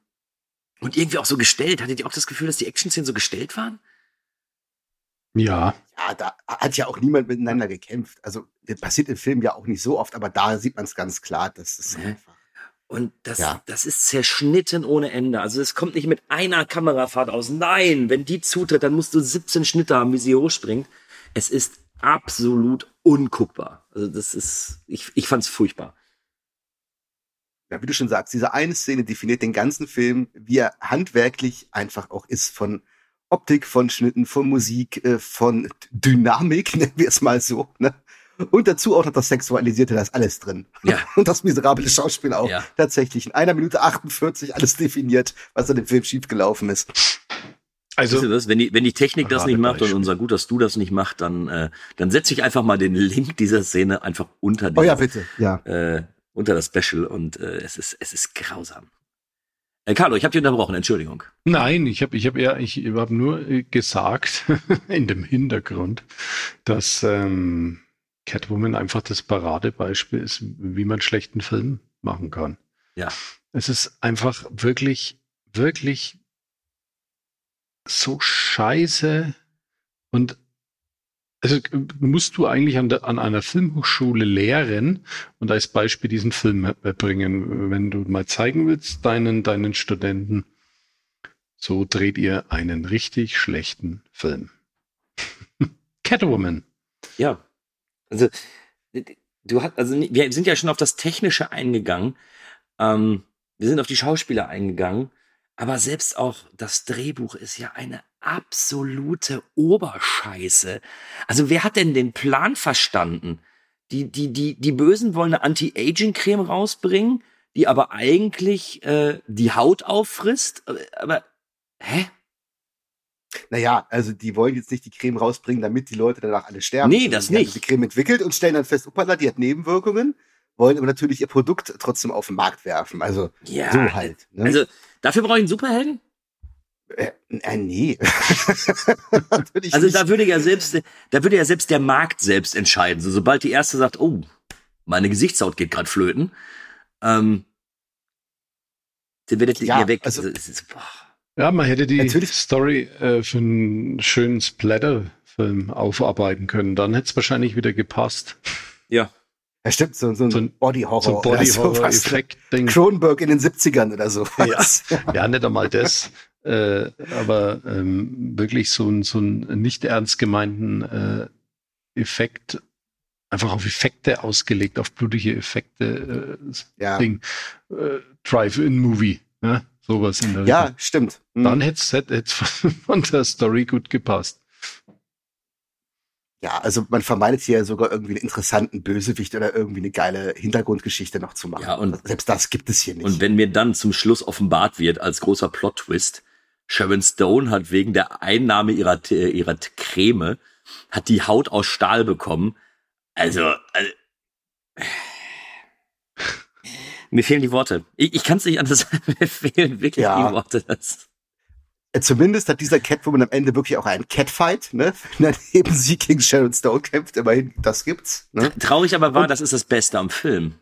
und irgendwie auch so gestellt. Hattet ihr auch das Gefühl, dass die Action-Szenen so gestellt waren? Ja, Ja, da hat ja auch niemand miteinander gekämpft. Also, das passiert im Film ja auch nicht so oft, aber da sieht man es ganz klar. Das ist Nee. einfach. Und das, Ja. das ist zerschnitten ohne Ende. Also es kommt nicht mit einer Kamerafahrt aus. Nein, wenn die zutritt, dann musst du 17 Schnitte haben, wie sie hochspringt. Es ist absolut unguckbar. Also das ist, ich, ich fand's furchtbar. Ja, wie du schon sagst, diese eine Szene definiert den ganzen Film, wie er handwerklich einfach auch ist von Optik, von Schnitten, von Musik, äh, von Dynamik, nennen wir es mal so. Ne? Und dazu auch noch das Sexualisierte, da ist alles drin. Ja. Und das miserable Schauspiel auch. Ja. Tatsächlich in einer Minute 48 alles definiert, was an dem Film schiefgelaufen ist. also Wisst ihr was? Wenn die, wenn die Technik das nicht macht und unser Gut, dass du das nicht machst, dann, äh, dann setze ich einfach mal den Link dieser Szene einfach unter Oh ja, bitte. Ja. äh, unter das Special und äh, es ist, es ist grausam. Äh, Carlo, ich habe dich unterbrochen, Entschuldigung. Nein, ich habe ich hab eher, ich habe nur äh, gesagt in dem Hintergrund, dass ähm, Catwoman einfach das Paradebeispiel ist, wie man schlechten Film machen kann. Ja. Es ist einfach wirklich, wirklich so scheiße und also musst du eigentlich an, der, an einer Filmhochschule lehren und als Beispiel diesen Film bringen, wenn du mal zeigen willst deinen, deinen Studenten, so dreht ihr einen richtig schlechten Film. Catwoman. Ja. Also, du hast, also wir sind ja schon auf das Technische eingegangen. Ähm, wir sind auf die Schauspieler eingegangen. Aber selbst auch das Drehbuch ist ja eine absolute Oberscheiße. Also wer hat denn den Plan verstanden? Die, die, die, die Bösen wollen eine Anti-Aging-Creme rausbringen, die aber eigentlich äh, die Haut auffrisst. Aber, hä? Naja, also die wollen jetzt nicht die Creme rausbringen, damit die Leute danach alle sterben. Nee, sondern das die haben nicht. Die Creme entwickelt und stellen dann fest, upala, die hat Nebenwirkungen, wollen aber natürlich ihr Produkt trotzdem auf den Markt werfen. Also Ja, so halt. Ne? Also, dafür brauche ich einen Superhelden? äh, äh, nee. Also nicht. da würde ja selbst, da würde ja selbst der Markt selbst entscheiden. So, sobald die erste sagt, oh, meine Gesichtshaut geht gerade flöten, ähm, dann wird Ja, ja, weg. also- Also, ist, boah. Ja, man hätte die Natürlich- Story äh, für einen schönen Splatter-Film aufarbeiten können. Dann hätte es wahrscheinlich wieder gepasst. ja. ja, stimmt, so, so ein So ein- Body-Horror. So ein. Body-Horror-Effekt-Ding. Kronberg in den 70ern oder so. Ja, ja, nicht einmal das. Äh, aber ähm, wirklich so ein, so ein nicht ernst gemeinten äh, Effekt, einfach auf Effekte ausgelegt, auf blutige Effekte, äh, Ja, Ding. Äh, Drive-In-Movie, ne? Sowas in der ja Richtung. stimmt. Hm. Dann hätte es von der Story gut gepasst. Ja, also man vermeidet hier sogar irgendwie einen interessanten Bösewicht oder irgendwie eine geile Hintergrundgeschichte noch zu machen. Ja, und- Selbst das gibt es hier nicht. Und wenn mir dann zum Schluss offenbart wird, als großer Plot-Twist, Sharon Stone hat wegen der Einnahme ihrer, ihrer Creme, hat die Haut aus Stahl bekommen. Also, also mir fehlen die Worte. Ich, ich kann es nicht anders, mir fehlen wirklich Ja. die Worte. Das, Äh, Zumindest hat dieser Catwoman am Ende wirklich auch einen Catfight, ne? Wenn dann eben sie gegen Sharon Stone kämpft, immerhin, das gibt's. Ne? Traurig aber war, das ist das Beste am Film.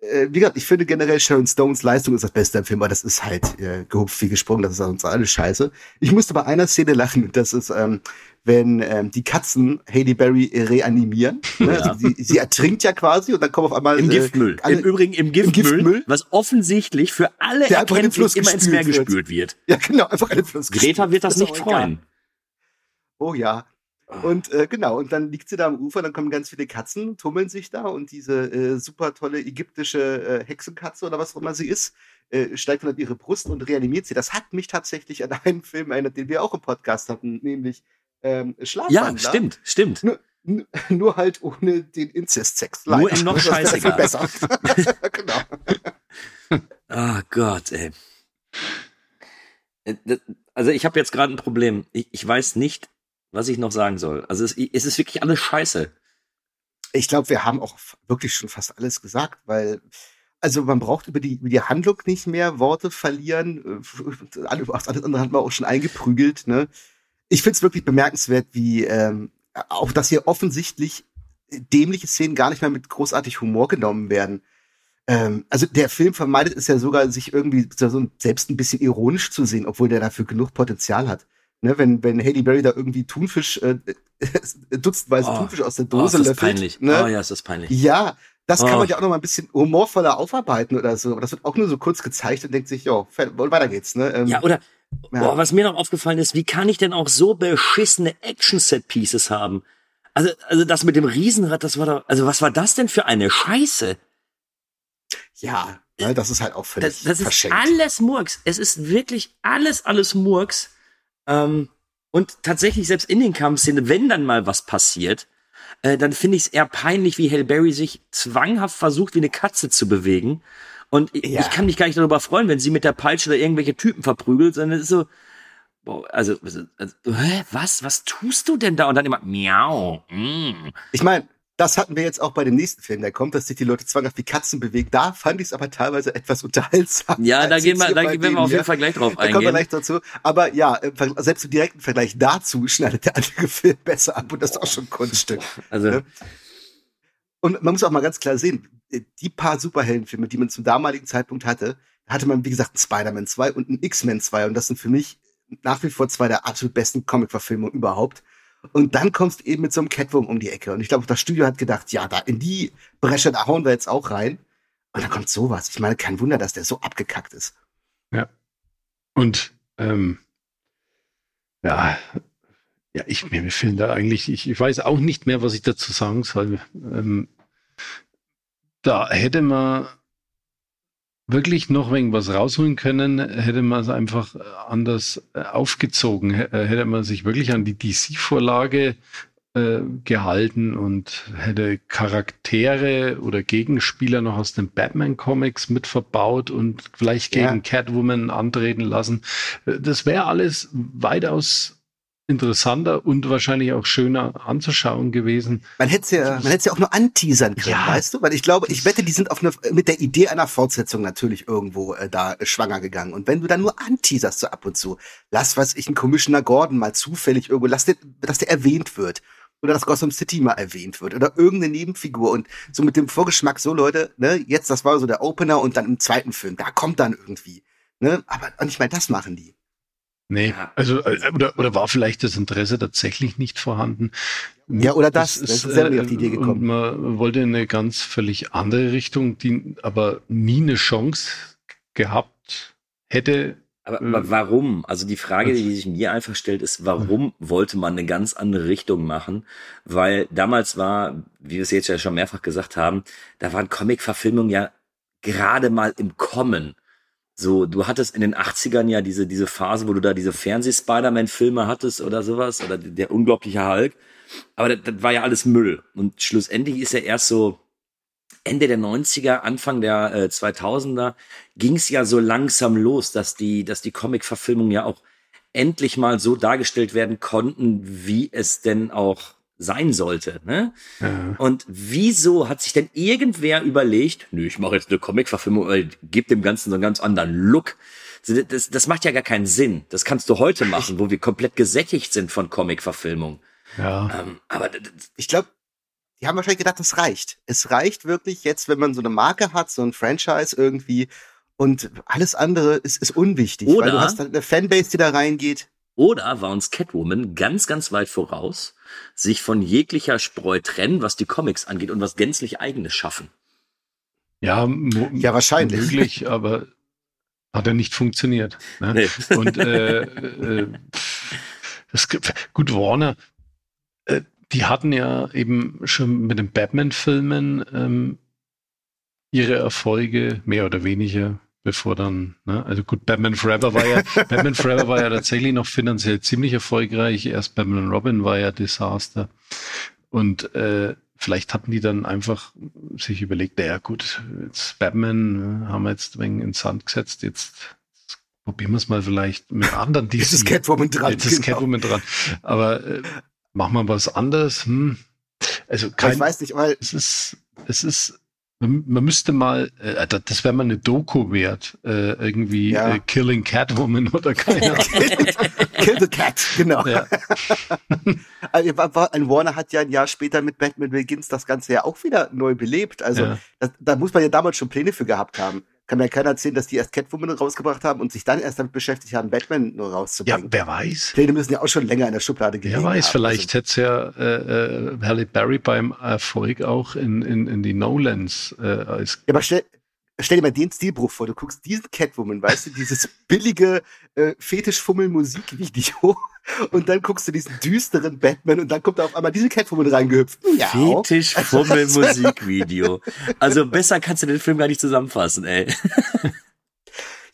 Äh, wie gesagt, ich finde generell Sharon Stones Leistung ist das Beste am Film, aber das ist halt äh, gehupft wie gesprungen, das ist uns alles scheiße. Ich musste bei einer Szene lachen, das ist, ähm, wenn ähm, die Katzen Hailey Berry reanimieren. Ne? Ja. Sie, sie, sie ertrinkt ja quasi und dann kommen auf einmal Im äh, Giftmüll. alle- Im Übrigen im Giftmüll, Giftmüll? was offensichtlich für alle Der einfach in den Fluss immer ins Meer gespült wird. gespült wird. Ja, genau, einfach eine Fluss Greta wird das, ist nicht freuen. Oh ja. Und äh, genau, und dann liegt sie da am Ufer, dann kommen ganz viele Katzen, tummeln sich da und diese äh, super tolle ägyptische äh, Hexenkatze oder was auch immer sie ist, äh, steigt dann auf ihre Brust und reanimiert sie. Das hat mich tatsächlich an einen Film erinnert, den wir auch im Podcast hatten, nämlich ähm, Schlafwandler. Ja, stimmt, stimmt. Nur, nur halt ohne den Inzestsex. Nur Leider. noch Das wäre viel scheißegal. besser. genau. Ah Gott, ey. Äh, Also ich habe jetzt gerade ein Problem. Ich, ich weiß nicht, was ich noch sagen soll. Also es, es ist wirklich alles scheiße. Ich glaube, wir haben auch wirklich schon fast alles gesagt, weil also man braucht über die, über die Handlung nicht mehr Worte verlieren. Äh, Alle, alles andere hat man auch schon eingeprügelt. Ne? Ich finde es wirklich bemerkenswert, wie ähm, auch, dass hier offensichtlich dämliche Szenen gar nicht mehr mit großartig Humor genommen werden. Ähm, also der Film vermeidet es ja sogar, sich irgendwie so selbst ein bisschen ironisch zu sehen, obwohl der dafür genug Potenzial hat. Ne, wenn, wenn Haley Berry da irgendwie Thunfisch, äh, dutzendweise Oh. Thunfisch aus der Oh, Dose ist das löffelt. peinlich. Ne? Oh ja, ist das peinlich. Ja, das kann Oh. man ja auch noch mal ein bisschen humorvoller aufarbeiten oder so. Aber das wird auch nur so kurz gezeigt und denkt sich, jo, weiter geht's, ne? Ähm, Ja, oder Ja. Boah, was mir noch aufgefallen ist, wie kann ich denn auch so beschissene Action-Set-Pieces haben? Also, also das mit dem Riesenrad, das war doch, also was war das denn für eine Scheiße? ja ne, das ist halt auch völlig Das, das ist verschenkt. alles Murks. Es ist wirklich alles, alles Murks. Ähm, und tatsächlich selbst in den Kampfszenen, wenn dann mal was passiert, äh, dann finde ich es eher peinlich, wie Halle Berry sich zwanghaft versucht, wie eine Katze zu bewegen. Und ich, Ja. ich kann mich gar nicht darüber freuen, wenn sie mit der Peitsche da irgendwelche Typen verprügelt, sondern es ist so, boah, also, also, also was, was tust du denn da? Und dann immer, miau, mm. Ich meine, das hatten wir jetzt auch bei dem nächsten Film, der kommt, dass sich die Leute zwanghaft wie Katzen bewegen. Da fand ich es aber teilweise etwas unterhaltsam. Ja, da gehen wir, da werden wir auf jeden. Fall gleich drauf Da kommen wir eingehen. gleich dazu. Aber ja, selbst im direkten Vergleich dazu schneidet der andere Film besser ab und das ist auch schon ein Kunststück. Also, Ne? Und man muss auch mal ganz klar sehen, die paar Superheldenfilme, die man zum damaligen Zeitpunkt hatte, hatte man, wie gesagt, einen Spider-Man 2 und einen X-Men 2. Und das sind für mich nach wie vor zwei der absolut besten Comic-Verfilmungen überhaupt. Und dann kommst du eben mit so einem Catwoman um die Ecke. Und ich glaube, das Studio hat gedacht, ja, da in die Bresche, da hauen wir jetzt auch rein. Und dann kommt sowas. Ich meine, kein Wunder, dass der so abgekackt ist. Und ähm, ja, ja, ich mir fehlen da eigentlich, ich, ich weiß auch nicht mehr, was ich dazu sagen soll. Ähm, da hätte man wirklich noch wegen was rausholen können, hätte man es einfach äh, anders äh, aufgezogen, äh, hätte man sich wirklich an die DC-Vorlage äh, gehalten und hätte Charaktere oder Gegenspieler noch aus den Batman-Comics mit verbaut und vielleicht gegen Ja. Catwoman antreten lassen. Das wäre alles weitaus interessanter und wahrscheinlich auch schöner anzuschauen gewesen. Man hätte ja, man hätte ja auch nur anteasern können, Ja. weißt du? Weil ich glaube, ich wette, die sind auf eine, mit der Idee einer Fortsetzung natürlich irgendwo äh, da schwanger gegangen. Und wenn du dann nur anteaserst so ab und zu, lass was ich, ein Commissioner Gordon mal zufällig irgendwo, lass den, dass der erwähnt wird. Oder dass Gotham City mal erwähnt wird. Oder irgendeine Nebenfigur. Und so mit dem Vorgeschmack, so Leute, ne, jetzt, das war so der Opener und dann im zweiten Film, da kommt dann irgendwie. Ne? Aber und ich meine, das machen die. Nee, Ja. also äh, oder, oder war vielleicht das Interesse tatsächlich nicht vorhanden? Ja, oder das. Das ist selber nicht auf die Idee äh, gekommen. Und man wollte in eine ganz völlig andere Richtung, die aber nie eine Chance gehabt hätte. Aber, Mhm. aber warum? Also die Frage, die sich mir einfach stellt, ist, warum wollte man eine ganz andere Richtung machen? Weil damals war, wie wir es jetzt ja schon mehrfach gesagt haben, da waren Comic-Verfilmungen ja gerade mal im Kommen. So, du hattest in den 80ern ja diese, diese Phase, wo du da diese Fernseh-Spider-Man-Filme hattest oder sowas, oder der unglaubliche Hulk. Aber das, das war ja alles Müll. Und schlussendlich ist ja erst so Ende der 90er, Anfang der äh, 2000er ging es ja so langsam los, dass die, dass die Comic-Verfilmungen ja auch endlich mal so dargestellt werden konnten, wie es denn auch sein sollte. Ne? Ja. Und wieso hat sich denn irgendwer überlegt, nö, ich mache jetzt eine Comic-Verfilmung, äh, gebe dem Ganzen so einen ganz anderen Look. Das, das macht ja gar keinen Sinn. Das kannst du heute machen, wo wir komplett gesättigt sind von Comic-Verfilmung. Ja. Ähm, aber ich glaube, die haben wahrscheinlich gedacht, das reicht. Es reicht wirklich jetzt, wenn man so eine Marke hat, so ein Franchise irgendwie und alles andere ist, ist unwichtig, Oder- weil du hast halt eine Fanbase, die da reingeht. Oder war uns Catwoman ganz, ganz weit voraus, sich von jeglicher Spreu trennen, was die Comics angeht und was gänzlich eigenes schaffen. Ja, Ja, wahrscheinlich. Möglich, aber hat ja nicht funktioniert. Ne? Nee. Und äh, äh, das, gibt- gut, Warner, äh, die hatten ja eben schon mit den Batman-Filmen ähm, ihre Erfolge, mehr oder weniger, bevor dann, ne? also gut, Batman Forever war ja, Batman Forever war ja tatsächlich noch finanziell ziemlich erfolgreich. Erst Batman und Robin war ja Desaster. Und äh, vielleicht hatten die dann einfach sich überlegt, naja gut, jetzt Batman äh, haben wir jetzt ein wenig ins Sand gesetzt, jetzt, probieren wir es mal vielleicht mit anderen DC. Jetzt ist Catwoman dran. Jetzt ist genau. Catwoman dran. Aber äh, machen wir was anderes? Hm. Also kein, ich weiß nicht, weil es ist, es ist, man, man müsste mal, äh, das- wäre mal eine Doku wert, äh, irgendwie Ja. äh, Killing Catwoman oder keine Ahnung. Kill the Cat, genau. ja. Also, ein Warner hat ja ein Jahr später mit Batman Begins das Ganze ja auch wieder neu belebt. Also Ja. das, da muss man ja damals schon Pläne für gehabt haben. Kann mir keiner erzählen, dass die erst Catwoman rausgebracht haben und sich dann erst damit beschäftigt haben, Batman nur ja, rauszubringen. wer weiß. Pläne müssen ja auch schon länger in der Schublade Wer gelegen weiß, haben. vielleicht hätte es ja äh, äh, Halle Berry beim Erfolg auch in, in, in die Nolans äh, als Ja, aber stell, stell dir mal den Stilbruch vor. Du guckst diesen Catwoman, weißt du, dieses billige äh, Fetischfummel-Musikvideo und dann guckst du diesen düsteren Batman und dann kommt da auf einmal diese Catwoman reingehüpft. Ja. Fetisch Fummel Musikvideo. Also besser kannst du den Film gar nicht zusammenfassen, ey.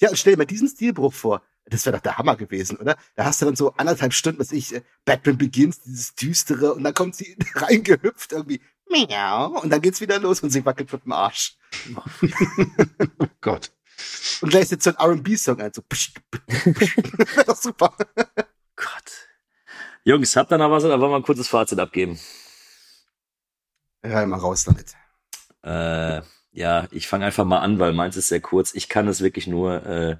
Ja, und stell dir mal diesen Stilbruch vor. Das wäre doch der Hammer gewesen, oder? Da hast du dann so anderthalb Stunden, was ich, äh, Batman Begins, dieses düstere, und dann kommt sie reingehüpft irgendwie. Miau, und dann geht's wieder los und sie wackelt mit dem Arsch. oh Gott. Und gleich setzt so ein R&B-Song ein, so. pst, pst, pst. Wäre doch super. Gott. Jungs, habt ihr noch was oder wollen wir ein kurzes Fazit abgeben? Ja, mal raus damit. Äh, ja, ich fange einfach mal an, weil meins ist sehr kurz. Ich kann es wirklich nur äh,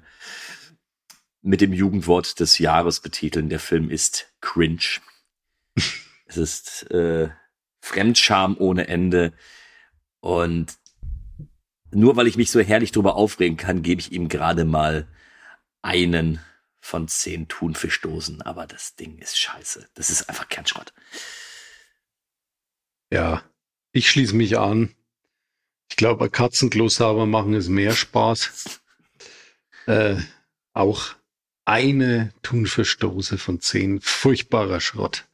mit dem Jugendwort des Jahres betiteln. Der Film ist cringe. es ist äh, Fremdscham ohne Ende. Und nur weil ich mich so herrlich drüber aufregen kann, gebe ich ihm gerade mal einen von zehn Thunfischdosen. Aber das Ding ist scheiße. Das ist einfach Kernschrott. Ja, ich schließe mich an. Ich glaube, Katzenklo sauber machen ist mehr Spaß. Äh, auch eine Thunfischdose von zehn furchtbarer Schrott.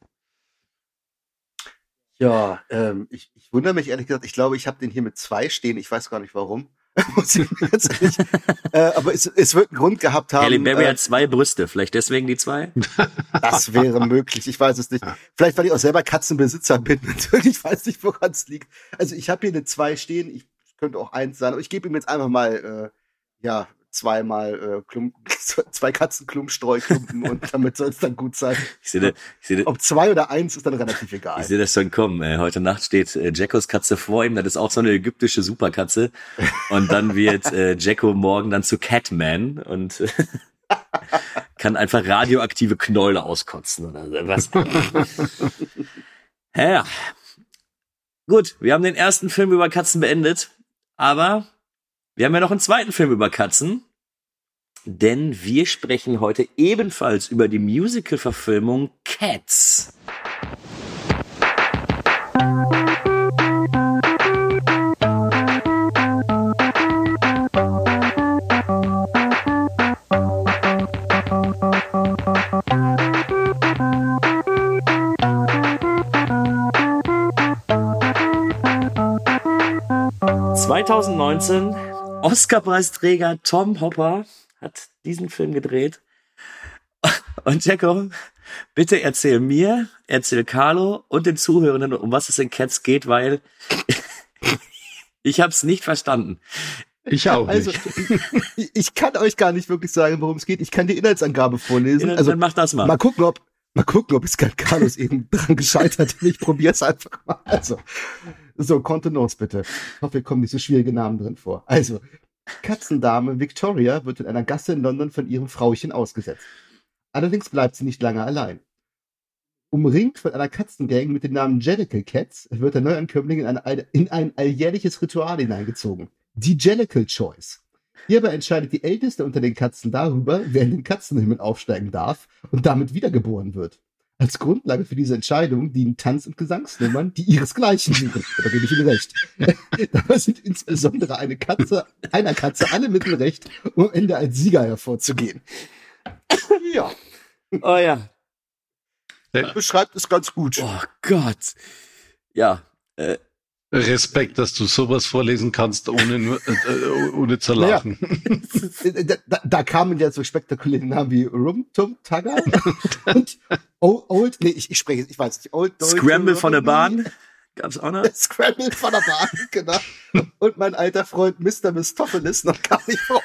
Ja, ähm, ich, ich wundere mich ehrlich gesagt, ich glaube, ich habe den hier mit zwei stehen, ich weiß gar nicht warum. Muss ich ganz ehrlich, äh, aber es, es wird einen Grund gehabt haben. Halle Berry äh, hat zwei Brüste. Vielleicht deswegen die zwei? Das wäre möglich, ich weiß es nicht. Vielleicht, weil ich auch selber Katzenbesitzer bin, natürlich, ich weiß nicht, woran es liegt. Also ich habe hier eine zwei stehen, ich könnte auch eins sein, aber ich gebe ihm jetzt einfach mal, äh, ja, zweimal äh, Klump, zwei Katzenklumpstreuklumpen und damit soll es dann gut sein. Ich sehe, da- ich sehe, da- Ob zwei oder eins ist dann relativ Ich egal. sehe das schon kommen. Ey. Heute Nacht steht äh, Jackos Katze vor ihm. Das ist auch so eine ägyptische Superkatze. Und dann wird äh, Jacko morgen dann zu Catman und äh, kann einfach radioaktive Knäule auskotzen oder was. ja. Gut, wir haben den ersten Film über Katzen beendet, aber wir haben ja noch einen zweiten Film über Katzen. Denn wir sprechen heute ebenfalls über die Musical-Verfilmung Cats. ...2019, Oscar-Preisträger Tom Hopper hat diesen Film gedreht. Und Jacko, bitte erzähl mir, erzähl Carlo und den Zuhörenden, um was es in Cats geht, weil ich habe es nicht verstanden. Ich auch Also, nicht. ich, ich kann euch gar nicht wirklich sagen, worum es geht. Ich kann die Inhaltsangabe vorlesen. Dann, Also, dann mach das mal. mal gucken, ob, mal gucken, ob es Carlos eben dran gescheitert ist. Ich probier's einfach mal. Also, so, Kontenance bitte. Ich hoffe, wir kommen nicht so schwierige Namen drin vor. Also, Katzendame Victoria wird in einer Gasse in London von ihrem Frauchen ausgesetzt. Allerdings bleibt sie nicht lange allein. Umringt von einer Katzengang mit dem Namen Jellicle Cats wird der Neuankömmling in, eine, in ein alljährliches Ritual hineingezogen. Die Jellicle Choice. Hierbei entscheidet die Älteste unter den Katzen darüber, wer in den Katzenhimmel aufsteigen darf und damit wiedergeboren wird. Als Grundlage für diese Entscheidung dienen Tanz- und Gesangsnummern, die ihresgleichen suchen. Da gebe ich Ihnen recht. Dabei sind insbesondere eine Katze, einer Katze alle Mittel recht, um am Ende als Sieger hervorzugehen. Ja, Oh ja. beschreibt es ganz gut. Oh Gott. Ja. Äh, Respekt, dass du sowas vorlesen kannst, ohne, nur, äh, äh, ohne zu Naja. lachen. Da, da, da kamen ja so spektakuläre Namen wie Rum Tum Tugger und Old, Old nee, ich, ich spreche, ich weiß nicht, Old Scramble von der. Bahn. Gab's auch noch? Scramble von der Bahn, genau. Und mein alter Freund Mr. Mistopheles noch gar nicht vor.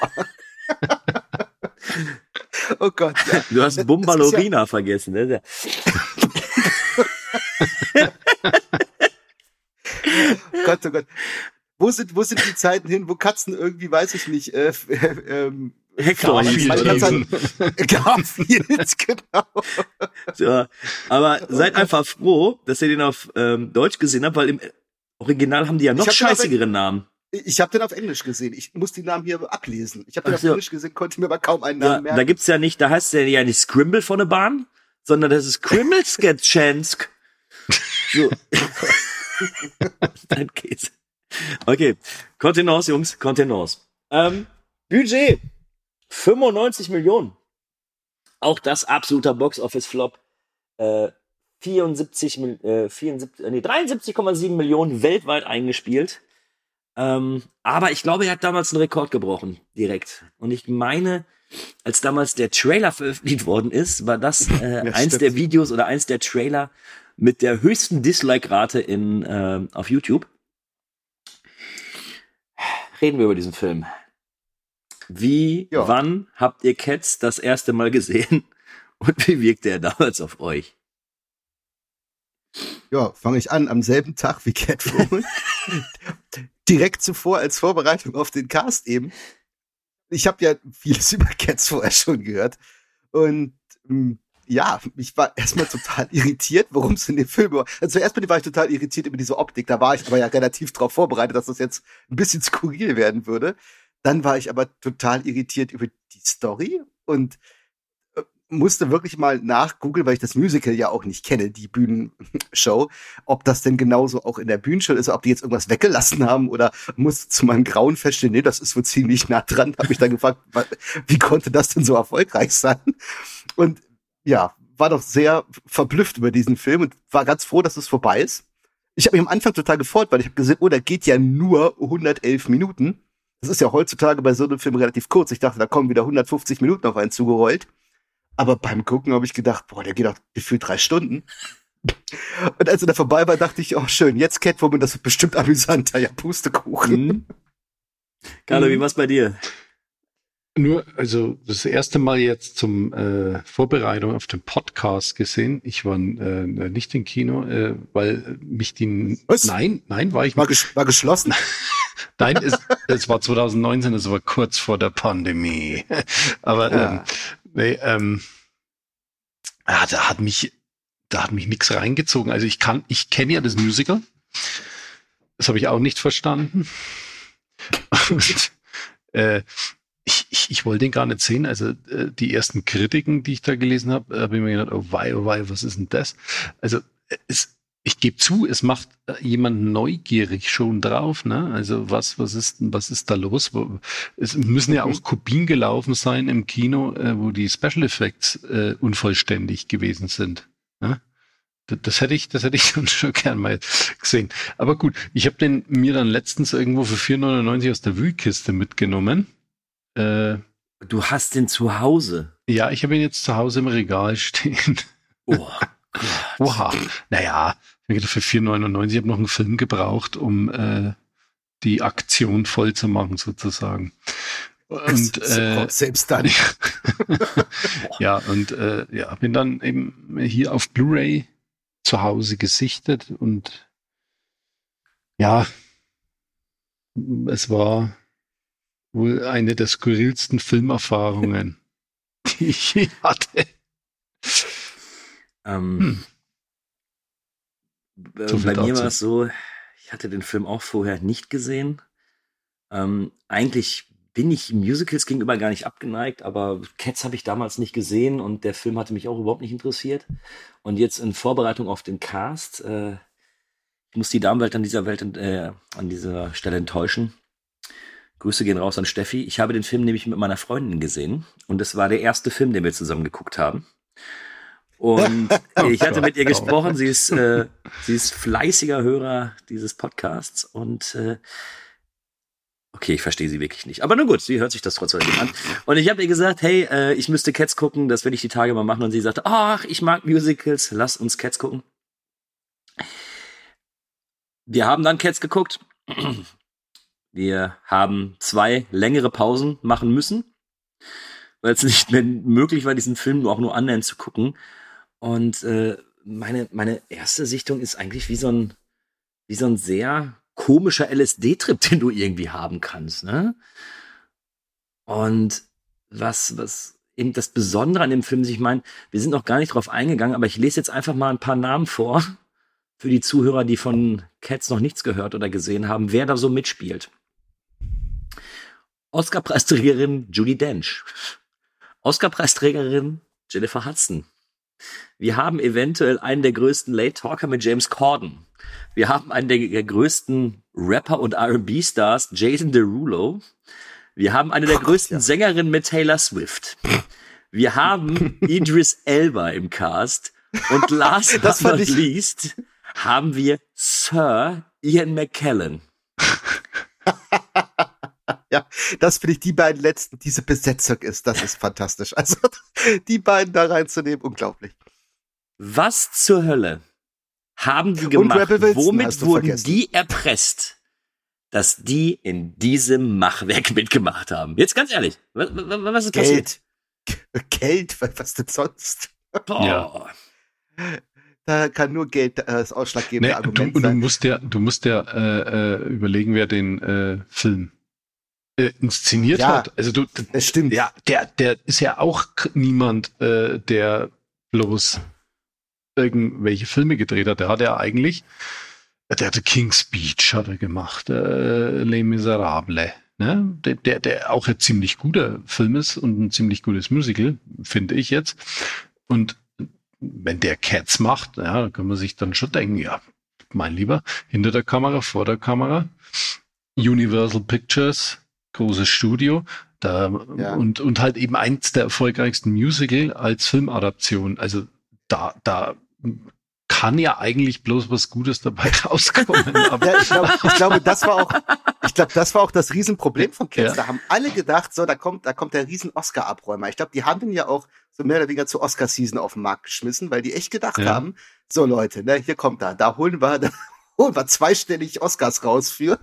oh Gott. Ja. Du hast Bumbalorina vergessen. Ne? Gott, oh Gott. Wo sind, wo sind die Zeiten hin, wo Katzen irgendwie, weiß ich nicht, äh, äh, Katze so. hat- Garfield, genau. Ja, aber seid einfach froh, dass ihr den auf ähm, Deutsch gesehen habt, weil im Original haben die ja noch hab den auf scheißigere Namen. Ich habe den auf Englisch gesehen. Ich muss die Namen hier ablesen. Ich habe den Ach auf so. Englisch gesehen, konnte mir aber kaum einen Ja, Namen merken. da gibt's ja nicht, da heißt der ja nicht Scrimble von der Bahn, sondern das ist Krimelsketschensk. So. Dein Käse. Okay, Kontenance, Jungs, Kontenance. Ähm, Budget 95 Millionen. Auch das absoluter Box-Office-Flop. Äh, 74, Mil- äh, 74, äh, nee, 73,7 Millionen weltweit eingespielt. Ähm, aber ich glaube, er hat damals einen Rekord gebrochen, direkt. Und ich meine, als damals der Trailer veröffentlicht worden ist, war das äh, Ja, eins stimmt. der Videos oder eins der Trailer mit der höchsten Dislike-Rate in äh, auf YouTube. Reden wir über diesen Film. Wie, Ja. wann habt ihr Cats das erste Mal gesehen und wie wirkte er damals auf euch? Ja, fange ich an am selben Tag wie Catwoman. Direkt zuvor als Vorbereitung auf den Cast eben. Ich habe ja vieles über Cats vorher schon gehört. Und ähm, ja, ich war erstmal total irritiert, worum es in dem Film war. Also zuerst war ich total irritiert über diese Optik. Da war ich aber ja relativ drauf vorbereitet, dass das jetzt ein bisschen skurril werden würde. Dann war ich aber total irritiert über die Story und äh, musste wirklich mal nachgoogeln, weil ich das Musical ja auch nicht kenne, die Bühnenshow, ob das denn genauso auch in der Bühnenshow ist, ob die jetzt irgendwas weggelassen haben oder musste zu meinem Grauen feststellen, nee, das ist wohl ziemlich nah dran. Habe mich dann gefragt, wie konnte das denn so erfolgreich sein? Und ja, war doch sehr verblüfft über diesen Film und war ganz froh, dass es vorbei ist. Ich habe mich am Anfang total gefreut, weil ich habe gesehen, oh, der geht ja nur 111 Minuten. Das ist ja heutzutage bei so einem Film relativ kurz. Ich dachte, da kommen wieder 150 Minuten auf einen zugerollt. Aber beim Gucken habe ich gedacht, boah, der geht doch gefühlt drei Stunden. Und als er da vorbei war, dachte ich, oh schön, jetzt Catwoman, das wird bestimmt amüsanter. Ja, Pustekuchen. Hm? Carlo, Mhm. wie war's bei dir? Nur, also das erste Mal jetzt zum äh, Vorbereitung auf den Podcast gesehen. Ich war äh, nicht im Kino, äh, weil mich die Was? Nein, nein, war ich War, ges war geschlossen. Nein, es, es war 2019, es war kurz vor der Pandemie. Aber Ja. ähm, nee, ähm, ja, da hat mich, da hat mich nichts reingezogen. Also ich kann, ich kenne ja das Musical. Das habe ich auch nicht verstanden. Und, äh, ich, ich, ich wollte den gar nicht sehen. Also äh, die ersten Kritiken, die ich da gelesen habe, habe ich mir gedacht, oh wei, oh wei, was ist denn das? Also äh, es, ich gebe zu, es macht äh, jemand neugierig schon drauf, ne? Also was, was ist, was ist da los? Es müssen ja auch Kopien gelaufen sein im Kino, äh, wo die Special Effects äh, unvollständig gewesen sind. Ne? Das, hätte ich, das hätte ich schon, schon gern mal gesehen. Aber gut, ich habe den mir dann letztens irgendwo für 4,99 aus der Wühlkiste mitgenommen. Äh, Du hast den zu Hause. ja, ich habe ihn jetzt zu Hause im Regal stehen. Oh, Oha. Naja, ich hab gedacht, für 4,99 habe noch einen Film gebraucht, um äh, die Aktion voll zu machen, sozusagen. Und äh, Selbst dann. ja, und äh, ja, bin dann eben hier auf Blu-ray zu Hause gesichtet und ja, es war wohl eine der skurrilsten Filmerfahrungen, die ich je hatte. Ähm, So äh, bei mir war es so, ich hatte den Film auch vorher nicht gesehen. Ähm, eigentlich bin ich Musicals gegenüber gar nicht abgeneigt, aber Cats habe ich damals nicht gesehen und der Film hatte mich auch überhaupt nicht interessiert. Und jetzt in Vorbereitung auf den Cast, äh, ich muss die Damenwelt an dieser Welt äh, an dieser Stelle enttäuschen. Grüße gehen raus an Steffi. Ich habe den Film nämlich mit meiner Freundin gesehen und es war der erste Film, den wir zusammen geguckt haben. Und ich hatte mit ihr gesprochen. Sie ist, äh, sie ist fleißiger Hörer dieses Podcasts und äh, okay, ich verstehe sie wirklich nicht. Aber nun gut, sie hört sich das trotzdem an. Und ich habe ihr gesagt, hey, äh, ich müsste Cats gucken, das will ich die Tage mal machen. Und sie sagte, ach, ich mag Musicals, lass uns Cats gucken. Wir haben dann Cats geguckt. Wir haben zwei längere Pausen machen müssen, weil es nicht mehr möglich war, diesen Film auch nur annähernd zu gucken. Und äh, meine, meine erste Sichtung ist eigentlich wie so ein, wie so ein sehr komischer LSD-Trip, den du irgendwie haben kannst. Ne? Und was, was eben das Besondere an dem Film ist, ich meine, wir sind noch gar nicht drauf eingegangen, aber ich lese jetzt einfach mal ein paar Namen vor für die Zuhörer, die von Cats noch nichts gehört oder gesehen haben, wer da so mitspielt. Oscar-Preisträgerin Judy Dench. Oscar-Preisträgerin Jennifer Hudson. Wir haben eventuell einen der größten Late Talker mit James Corden. Wir haben einen der, größten Rapper und R&B-Stars, Jason Derulo. Wir haben eine der größten Sängerinnen mit Taylor Swift. Wir haben Idris Elba im Cast. Und last but not least haben wir Sir Ian McKellen. Ja, das finde ich, die beiden letzten, diese Besetzung ist, das ist fantastisch. Also, die beiden da reinzunehmen, unglaublich. Was zur Hölle haben die gemacht? Wilson Womit du wurden vergessen. die erpresst, dass die in diesem Machwerk mitgemacht haben? Jetzt ganz ehrlich, was, was, ist passiert? Geld. Geld, wa- was denn sonst? Boah. Ja. Da kann nur Geld äh, das ausschlaggebende Nee, du, Argument und du sein. musst ja, du musst ja äh, überlegen, wer den äh, Film äh, inszeniert Ja. hat. Also du, d- Es stimmt. ja, der, der ist ja auch niemand, äh, der bloß irgendwelche Filme gedreht hat. Der hat ja eigentlich, der hatte King's Speech hat er gemacht, äh, Les Miserables. Ne? Der, der, der auch ein ziemlich guter Film ist und ein ziemlich gutes Musical, finde ich jetzt. Und wenn der Cats macht, ja, dann kann man sich dann schon denken, ja, mein Lieber, hinter der Kamera, vor der Kamera, Universal Pictures, großes Studio, da, Ja. und, und halt eben eins der erfolgreichsten Musical als Filmadaption. Also da, da kann ja eigentlich bloß was Gutes dabei rauskommen. Aber Ja, ich glaube, ich glaube, das war auch, ich glaube, das war auch das Riesenproblem von Cats. Ja. Da haben alle gedacht, so, da kommt, da kommt der riesen Oscar-Abräumer. Ich glaube, die haben den ja auch so mehr oder weniger zur Oscar-Season auf den Markt geschmissen, weil die echt gedacht Ja. haben, so Leute, ne, hier kommt er, da holen wir, da holen wir zweistellig Oscars raus für.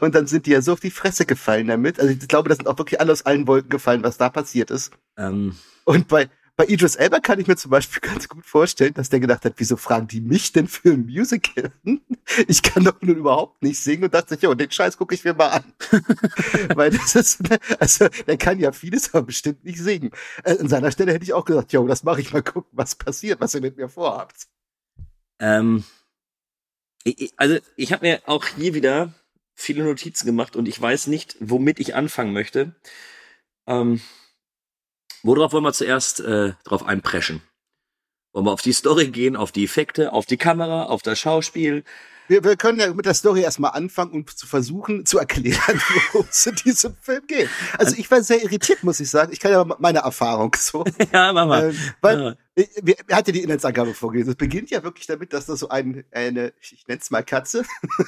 Und dann sind die ja so auf die Fresse gefallen damit. Also ich glaube, das sind auch wirklich alle aus allen Wolken gefallen, was da passiert ist. Ähm, Und bei, bei Idris Elba kann ich mir zum Beispiel ganz gut vorstellen, dass der gedacht hat, wieso fragen die mich denn für ein Musical? Ich kann doch nun überhaupt nicht singen und dachte, jo, den Scheiß gucke ich mir mal an. Weil das ist, also der kann ja vieles, aber bestimmt nicht singen. Äh, An seiner Stelle hätte ich auch gesagt, jo, das mache ich mal gucken, was passiert, was ihr mit mir vorhabt. ähm, ich, also ich habe mir auch hier wieder viele Notizen gemacht und ich weiß nicht, womit ich anfangen möchte. Ähm, worauf wollen wir zuerst äh, drauf einpreschen? Wollen wir auf die Story gehen, auf die Effekte, auf die Kamera, auf das Schauspiel? Wir, wir können ja mit der Story erstmal anfangen und zu versuchen zu erklären, worum es in diesem Film geht. Also ich war sehr irritiert, muss ich sagen. Ich kann ja meine Erfahrung so. ja, mach mal. Ähm, weil Ja. Äh, er hat ja die Inhaltsangabe vorgelesen. Es beginnt ja wirklich damit, dass da so ein, eine, ich nenne es mal Katze,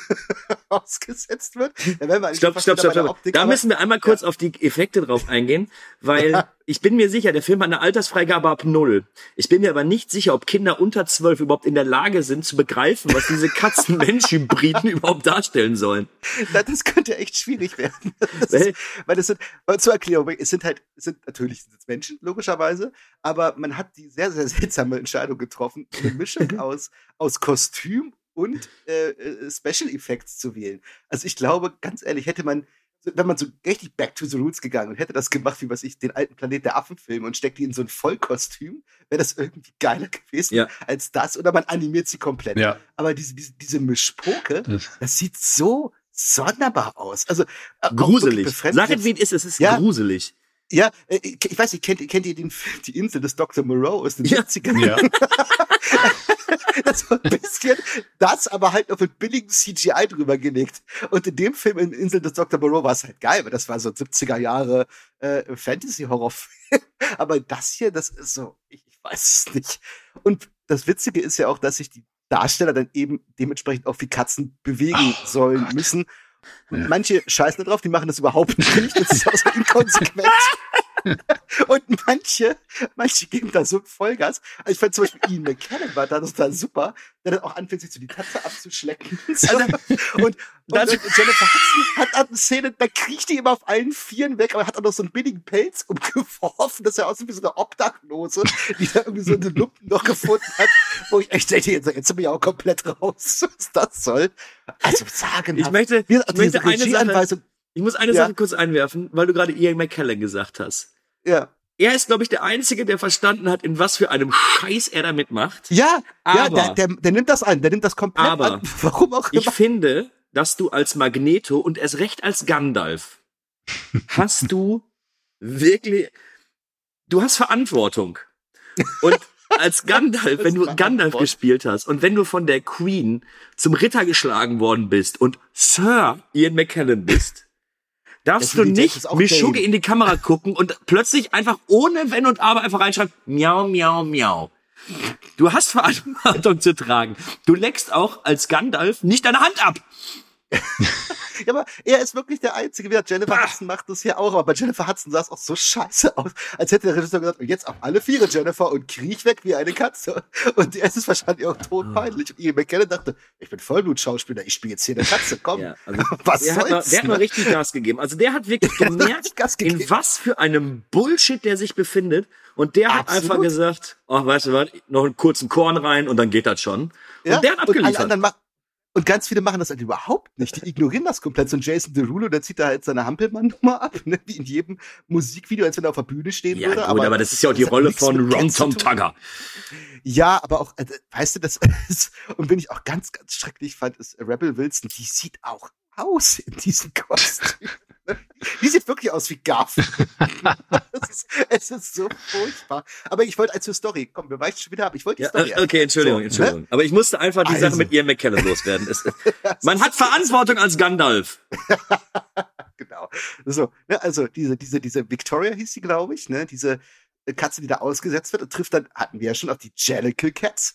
ausgesetzt wird. Eigentlich Stopp, stopp, stopp, stopp. Da müssen wir einmal kurz auf die Effekte drauf eingehen, weil Ja. ich bin mir sicher, der Film hat eine Altersfreigabe ab null. Ich bin mir aber nicht sicher, ob Kinder unter zwölf überhaupt in der Lage sind zu begreifen, was diese Katzen-Mensch-Hybriden überhaupt darstellen sollen. Das könnte echt schwierig werden. Das Weil- ist, weil es sind, zur Erklärung, es sind halt, es sind natürlich sind es Menschen, logischerweise, aber man hat die sehr, sehr seltsame Entscheidung getroffen, eine Mischung aus, aus Kostüm und äh, äh, Special Effects zu wählen. Also ich glaube, ganz ehrlich, hätte man wenn man so richtig back to the roots gegangen und hätte das gemacht, wie was ich, den alten Planet der Affen film und steckt die in so ein Vollkostüm, wäre das irgendwie geiler gewesen Ja. als das oder man animiert sie komplett. Ja. Aber diese, diese, diese Mischpoke, Das, das sieht so sonderbar aus. Also äh, Gruselig. befremdlich. Sag es, wie es ist. Es ist Ja. gruselig. Ja, äh, ich weiß nicht, kennt, kennt ihr den Film Die Insel des Dr. Moreau aus den Ja. 70ern? ja. Das war ein bisschen das, aber halt auf mit billigen CGI drüber gelegt. Und in dem Film in Insel des Dr. Moreau war es halt geil, weil das war so ein 70er Jahre äh, Fantasy-Horrorfilm. Aber das hier, das ist so, ich, ich weiß es nicht. Und das Witzige ist ja auch, dass sich die Darsteller dann eben dementsprechend auch wie Katzen bewegen Oh sollen Gott. müssen. Und Ja. Manche scheißen da drauf, die machen das überhaupt nicht. Das ist auch so inkonsequent. Und manche, manche geben da so Vollgas. Also ich fand zum Beispiel Ian McKellen war da total super, der dann auch anfängt, sich so die Tatze abzuschlecken. So. Also, und, und, das- und Jennifer Hudson hat hat eine Szene, da kriecht die immer auf allen Vieren weg, aber hat auch noch so einen billigen Pelz umgeworfen, dass er aussieht wie so eine Obdachlose, die da irgendwie so eine Lumpen noch gefunden hat, wo ich echt denke, jetzt, jetzt bin ich auch komplett raus, was das soll. Also sagen Ich möchte, wir, ich möchte eine Sache, ich muss eine Ja. Sache kurz einwerfen, weil du gerade Ian McKellen gesagt hast. ja. Er ist, glaube ich, der Einzige, der verstanden hat, in was für einem Scheiß er damit macht. Ja, ja, Aber- der, der, der nimmt das an, der nimmt das komplett Aber an. Warum auch Ich immer. finde, dass du als Magneto und erst recht als Gandalf hast du wirklich, du hast Verantwortung. Und als Gandalf, wenn du Gandalf gespielt hast und wenn du von der Queen zum Ritter geschlagen worden bist und Sir Ian McKellen bist, darfst du nicht Mischugge in die Kamera gucken und plötzlich einfach ohne Wenn und Aber einfach reinschreiben, miau, miau, miau. Du hast Verantwortung zu tragen. Du leckst auch als Gandalf nicht deine Hand ab. Ja, aber er ist wirklich der Einzige. Wie gesagt, Jennifer Bah. Hudson macht das hier auch, aber bei Jennifer Hudson sah es auch so scheiße aus, als hätte der Regisseur gesagt, und jetzt auf alle Viere, Jennifer, und kriech weg wie eine Katze. Und er ist wahrscheinlich auch todpeinlich. Und Ian McKellen dachte, ich bin Vollblutschauspieler, ich spiele jetzt hier eine Katze, komm. Ja, also Was der hat, mal, soll's? der hat mal richtig Gas gegeben. Also der hat wirklich hat gemerkt, richtig Gas in was für einem Bullshit der sich befindet. Und der hat Absolut. einfach gesagt, ach, weißt du was, noch einen kurzen Korn rein und dann geht das schon. Ja, Und der hat und alle abgeliefert. anderen und ganz viele machen das halt überhaupt nicht. Die ignorieren das komplett. So ein Jason Derulo, der zieht da halt seine Hampelmann-Nummer ab, ne? wie in jedem Musikvideo, als wenn er auf der Bühne stehen ja, würde. gut, aber, das ist ja auch die Rolle von Ron Tom. Tugger. Ja, aber auch, äh, weißt du, das ist, und wenn ich auch ganz, ganz schrecklich fand, ist Rebel Wilson, die sieht auch aus in diesem Kostüm. Die sieht wirklich aus wie Gaff. es, ist, es ist so furchtbar. Aber ich wollte als zur Story, komm, wir weichen schon wieder ab. Ich wollte die Story. äh, okay, Entschuldigung, So, Entschuldigung. Aber ich musste einfach die Also. Sache mit Ian McKellen loswerden. Es, man hat Verantwortung als Gandalf. genau. So, ne, also diese, diese, diese Victoria hieß sie, glaube ich, ne, diese Katze, die da ausgesetzt wird und trifft dann, hatten wir ja schon auf die Jellicle Cats.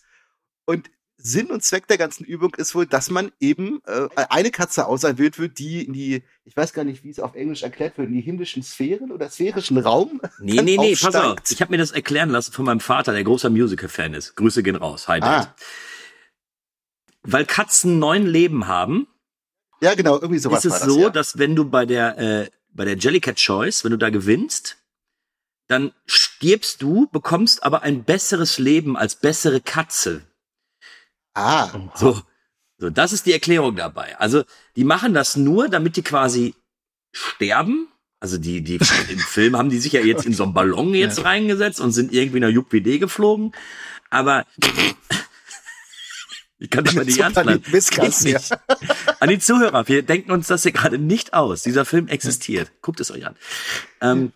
Und Sinn und Zweck der ganzen Übung ist wohl, dass man eben äh, eine Katze auserwählt wird, die in die, ich weiß gar nicht, wie es auf Englisch erklärt wird, in die himmlischen Sphären oder sphärischen Raum. Nee, nee, nee, pass auf. Ich habe mir das erklären lassen von meinem Vater, der großer Musical-Fan ist. Grüße gehen raus. Hi. Ah. Weil Katzen neun Leben haben, Ja, genau, irgendwie sowas ist es das, so, ja. dass wenn du bei der äh, bei der Jellycat Choice, wenn du da gewinnst, dann stirbst du, bekommst aber ein besseres Leben als bessere Katze. Ah, So, so das ist die Erklärung dabei. Also die machen das nur, damit die quasi sterben. Also die die im Film haben die sich ja jetzt in so einen Ballon jetzt reingesetzt und sind irgendwie nach JupWD geflogen. Aber ich kann das mal nicht So ernst bleiben. Nicht. An die Zuhörer, wir denken uns das hier gerade nicht aus. Dieser Film existiert. Guckt es euch an. Ähm,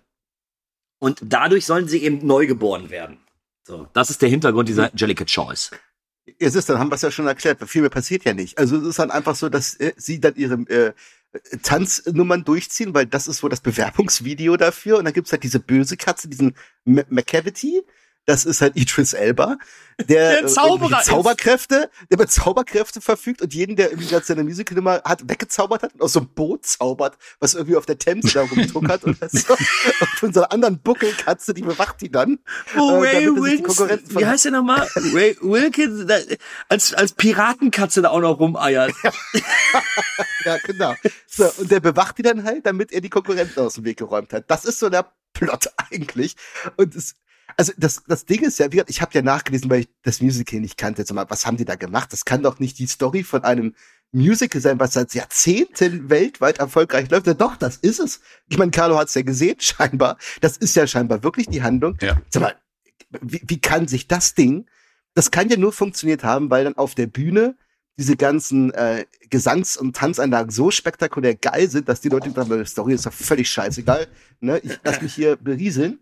und dadurch sollen sie eben neu geboren werden. So, das ist der Hintergrund dieser Jellicat Choice. Es ist, dann haben wir es ja schon erklärt, viel mehr passiert ja nicht. Also es ist dann einfach so, dass äh, sie dann ihre äh, Tanznummern durchziehen, weil das ist wohl das Bewerbungsvideo dafür. Und dann gibt's halt diese böse Katze, diesen McCavity. Das ist halt Idris Elba, der, Der äh, Zauberer. Zauberkräfte, der mit Zauberkräfte verfügt und jeden, der irgendwie gerade seine Musical-Nummer hat, weggezaubert hat und aus so einem Boot zaubert, was irgendwie auf der Themse da rumtuckert oder so. Und von so einer anderen Buckelkatze, die bewacht die dann. Oh, äh, Ray Wilkins, Konkurrenten wie heißt der nochmal? Ray Wilkins, da, als, als Piratenkatze da auch noch rumeiert. Ja, genau. So, und der bewacht die dann halt, damit er die Konkurrenten aus dem Weg geräumt hat. Das ist so der Plot eigentlich. Und es, also das, das Ding ist ja, ich habe ja nachgelesen, weil ich das Musical nicht kannte. Jetzt mal, was haben die da gemacht? Das kann doch nicht die Story von einem Musical sein, was seit Jahrzehnten weltweit erfolgreich läuft. Ja, doch, das ist es. Ich meine, Carlo hat's ja gesehen, scheinbar. Das ist ja scheinbar wirklich die Handlung. Ja. Sag mal, wie, wie kann sich das Ding, das kann ja nur funktioniert haben, weil dann auf der Bühne diese ganzen äh, Gesangs- und Tanzanlagen so spektakulär geil sind, dass die Leute sagen, die Story ist doch völlig scheißegal. Ne? Ich lass mich hier berieseln.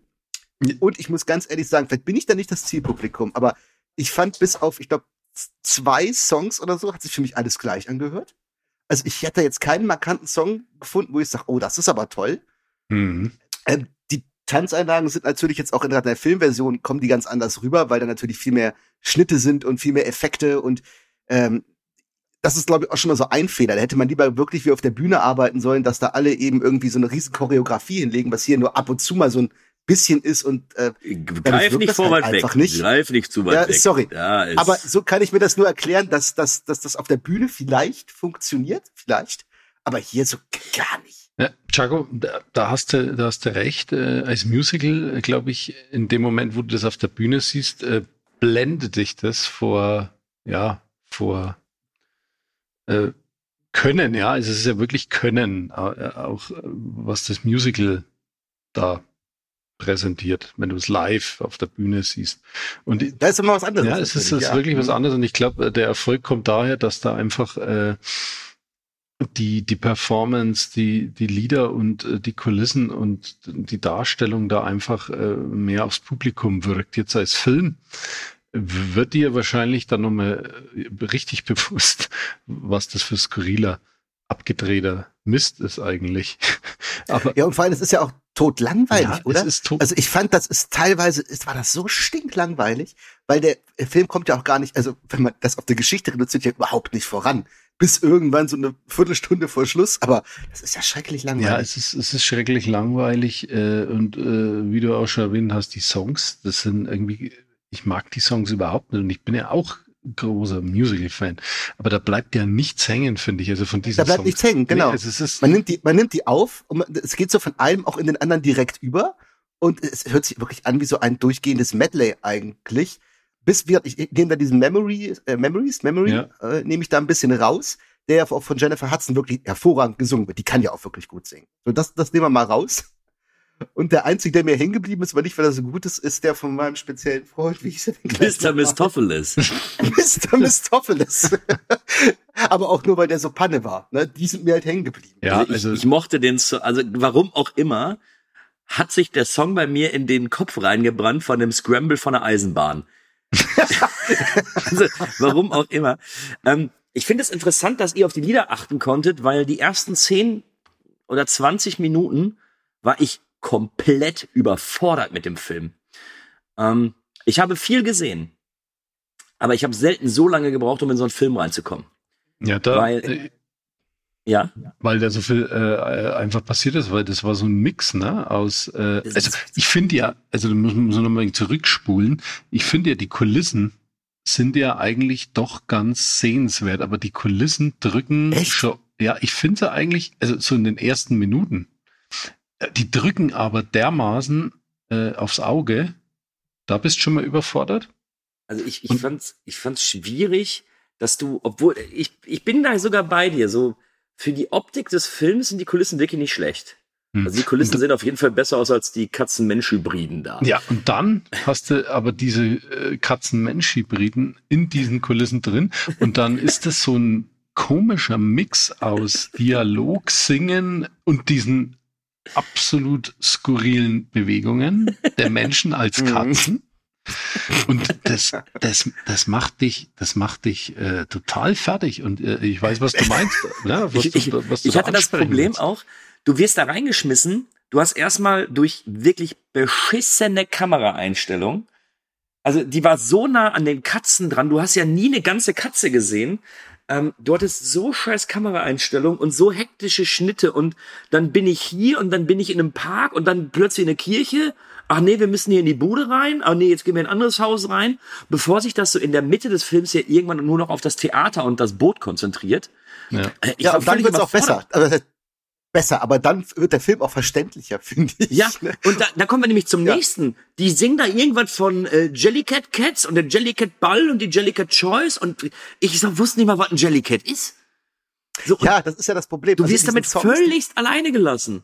Und ich muss ganz ehrlich sagen, vielleicht bin ich da nicht das Zielpublikum, aber ich fand bis auf, ich glaube, zwei Songs oder so, hat sich für mich alles gleich angehört. Also ich hätte jetzt keinen markanten Song gefunden, wo ich sage, oh, das ist aber toll. Mhm. Ähm, die Tanzeinlagen sind natürlich jetzt auch in der Filmversion, kommen die ganz anders rüber, weil da natürlich viel mehr Schnitte sind und viel mehr Effekte und ähm, das ist, glaube ich, auch schon mal so ein Fehler. Da hätte man lieber wirklich wie auf der Bühne arbeiten sollen, dass da alle eben irgendwie so eine riesen Choreografie hinlegen, was hier nur ab und zu mal so ein bisschen ist und äh, Greif wirkt nicht vor halt weit weg. nicht. Greif nicht zu weit Ja, weg. sorry. Ist aber so kann ich mir das nur erklären, dass, dass, dass das auf der Bühne vielleicht funktioniert, vielleicht, aber hier so gar nicht. Ja, Chaco, da, da hast du, da hast du recht. Äh, als Musical, äh, glaube ich, in dem Moment, wo du das auf der Bühne siehst, äh, blendet dich das vor, ja, vor äh, Können, ja. Also es ist ja wirklich Können, äh, auch äh, was das Musical da präsentiert, wenn du es live auf der Bühne siehst. Und Da ist immer was anderes. ja, es ist, ist ja. wirklich was Mhm. anderes und ich glaube, der Erfolg kommt daher, dass da einfach äh, die, die Performance, die, die Lieder und äh, die Kulissen und die Darstellung da einfach äh, mehr aufs Publikum wirkt. Jetzt als Film wird dir wahrscheinlich dann nochmal äh, richtig bewusst, was das für skurriler, abgedrehter Mist ist eigentlich. Aber Ja, und vor allem, es ist ja auch totlangweilig, ja, oder? es ist tot. Also ich fand, das ist teilweise, es war das so stinklangweilig, weil der Film kommt ja auch gar nicht, also wenn man das auf der Geschichte reduziert, ja überhaupt nicht voran. Bis irgendwann so eine Viertelstunde vor Schluss, aber das ist ja schrecklich Ja, langweilig. es ist, es ist schrecklich langweilig äh, und äh, wie du auch schon erwähnt hast, die Songs, das sind irgendwie, ich mag die Songs überhaupt nicht und ich bin ja auch großer Musical-Fan, aber da bleibt ja nichts hängen, finde ich, also von diesen da bleibt Songs. nichts hängen, genau. Nee, also es ist, man nimmt die, man nimmt die auf und man, es geht so von einem auch in den anderen direkt über und es hört sich wirklich an wie so ein durchgehendes Medley eigentlich. Bis wir, ich, ich nehme da diesen Memory, äh, Memories, Memory, Ja. äh, nehme ich da ein bisschen raus, der ja auch von Jennifer Hudson wirklich hervorragend gesungen wird. Die kann ja auch wirklich gut singen. So, das, das nehmen wir mal raus. Und der einzige, der mir hängen geblieben ist, weil nicht, weil er so gut ist, ist der von meinem speziellen Freund. Wie hieß er denn gleich Mr. Mistopheles. Mr. Mistopheles. Aber auch nur, weil der so Panne war. Ne? Die sind mir halt hängen geblieben. ja, also ich, also ich mochte den, so, also warum auch immer, hat sich der Song bei mir in den Kopf reingebrannt von dem Scramble von der Eisenbahn. also warum auch immer. Ähm, ich finde es interessant, dass ihr auf die Lieder achten konntet, weil die ersten 10 oder 20 Minuten war ich komplett überfordert mit dem Film. Ähm, ich habe viel gesehen, aber ich habe selten so lange gebraucht, um in so einen Film reinzukommen. ja, da, weil- äh, Ja, weil da so viel äh, einfach passiert ist, weil das war so ein Mix, ne, aus, äh, also ich finde ja, also da müssen wir nochmal zurückspulen, ich finde ja, die Kulissen sind ja eigentlich doch ganz sehenswert, aber die Kulissen drücken Echt? schon, ja, ich finde sie eigentlich, also so in den ersten Minuten, die drücken aber dermaßen äh, aufs Auge, da bist du schon mal überfordert. Also ich, ich Und- fand's, ich fand's schwierig, dass du, obwohl, ich, ich bin da sogar bei dir, so, für die Optik des Films sind die Kulissen wirklich nicht schlecht. Hm. Also die Kulissen sehen auf jeden Fall besser aus als die Katzen-Mensch-Hybriden da. Ja, und dann hast du aber diese äh, Katzen-Mensch-Hybriden in diesen Kulissen drin und dann ist das so ein komischer Mix aus Dialog, Singen und diesen absolut skurrilen Bewegungen der Menschen als Mhm. Katzen. Und das, das, das macht dich, das macht dich äh, total fertig. Und äh, ich weiß, was du meinst. Ja, was ich, ich, du, was du ich hatte das Problem willst. auch, du wirst da reingeschmissen, du hast erstmal durch wirklich beschissene Kameraeinstellung, also die war so nah an den Katzen dran, du hast ja nie eine ganze Katze gesehen, ähm, du hattest so scheiß Kameraeinstellung und so hektische Schnitte und dann bin ich hier und dann bin ich in einem Park und dann plötzlich in eine Kirche. Ach nee, wir müssen hier in die Bude rein. Ach nee, jetzt gehen wir in ein anderes Haus rein. Bevor sich das so in der Mitte des Films ja irgendwann nur noch auf das Theater und das Boot konzentriert. Ja. Äh, ich ja, und dann wird's auch besser. Heißt, besser, aber dann wird der Film auch verständlicher, finde ich. Ja, ne? und da, da kommen wir nämlich zum Ja. nächsten. Die singen da irgendwas von äh, Jellycat Cats und der Jellycat Ball und die Jellycat Choice und ich so, wusste nicht mal, was ein Jellycat ist. So, Ja, das ist ja das Problem. du Also wirst damit Songs, völligst alleine gelassen.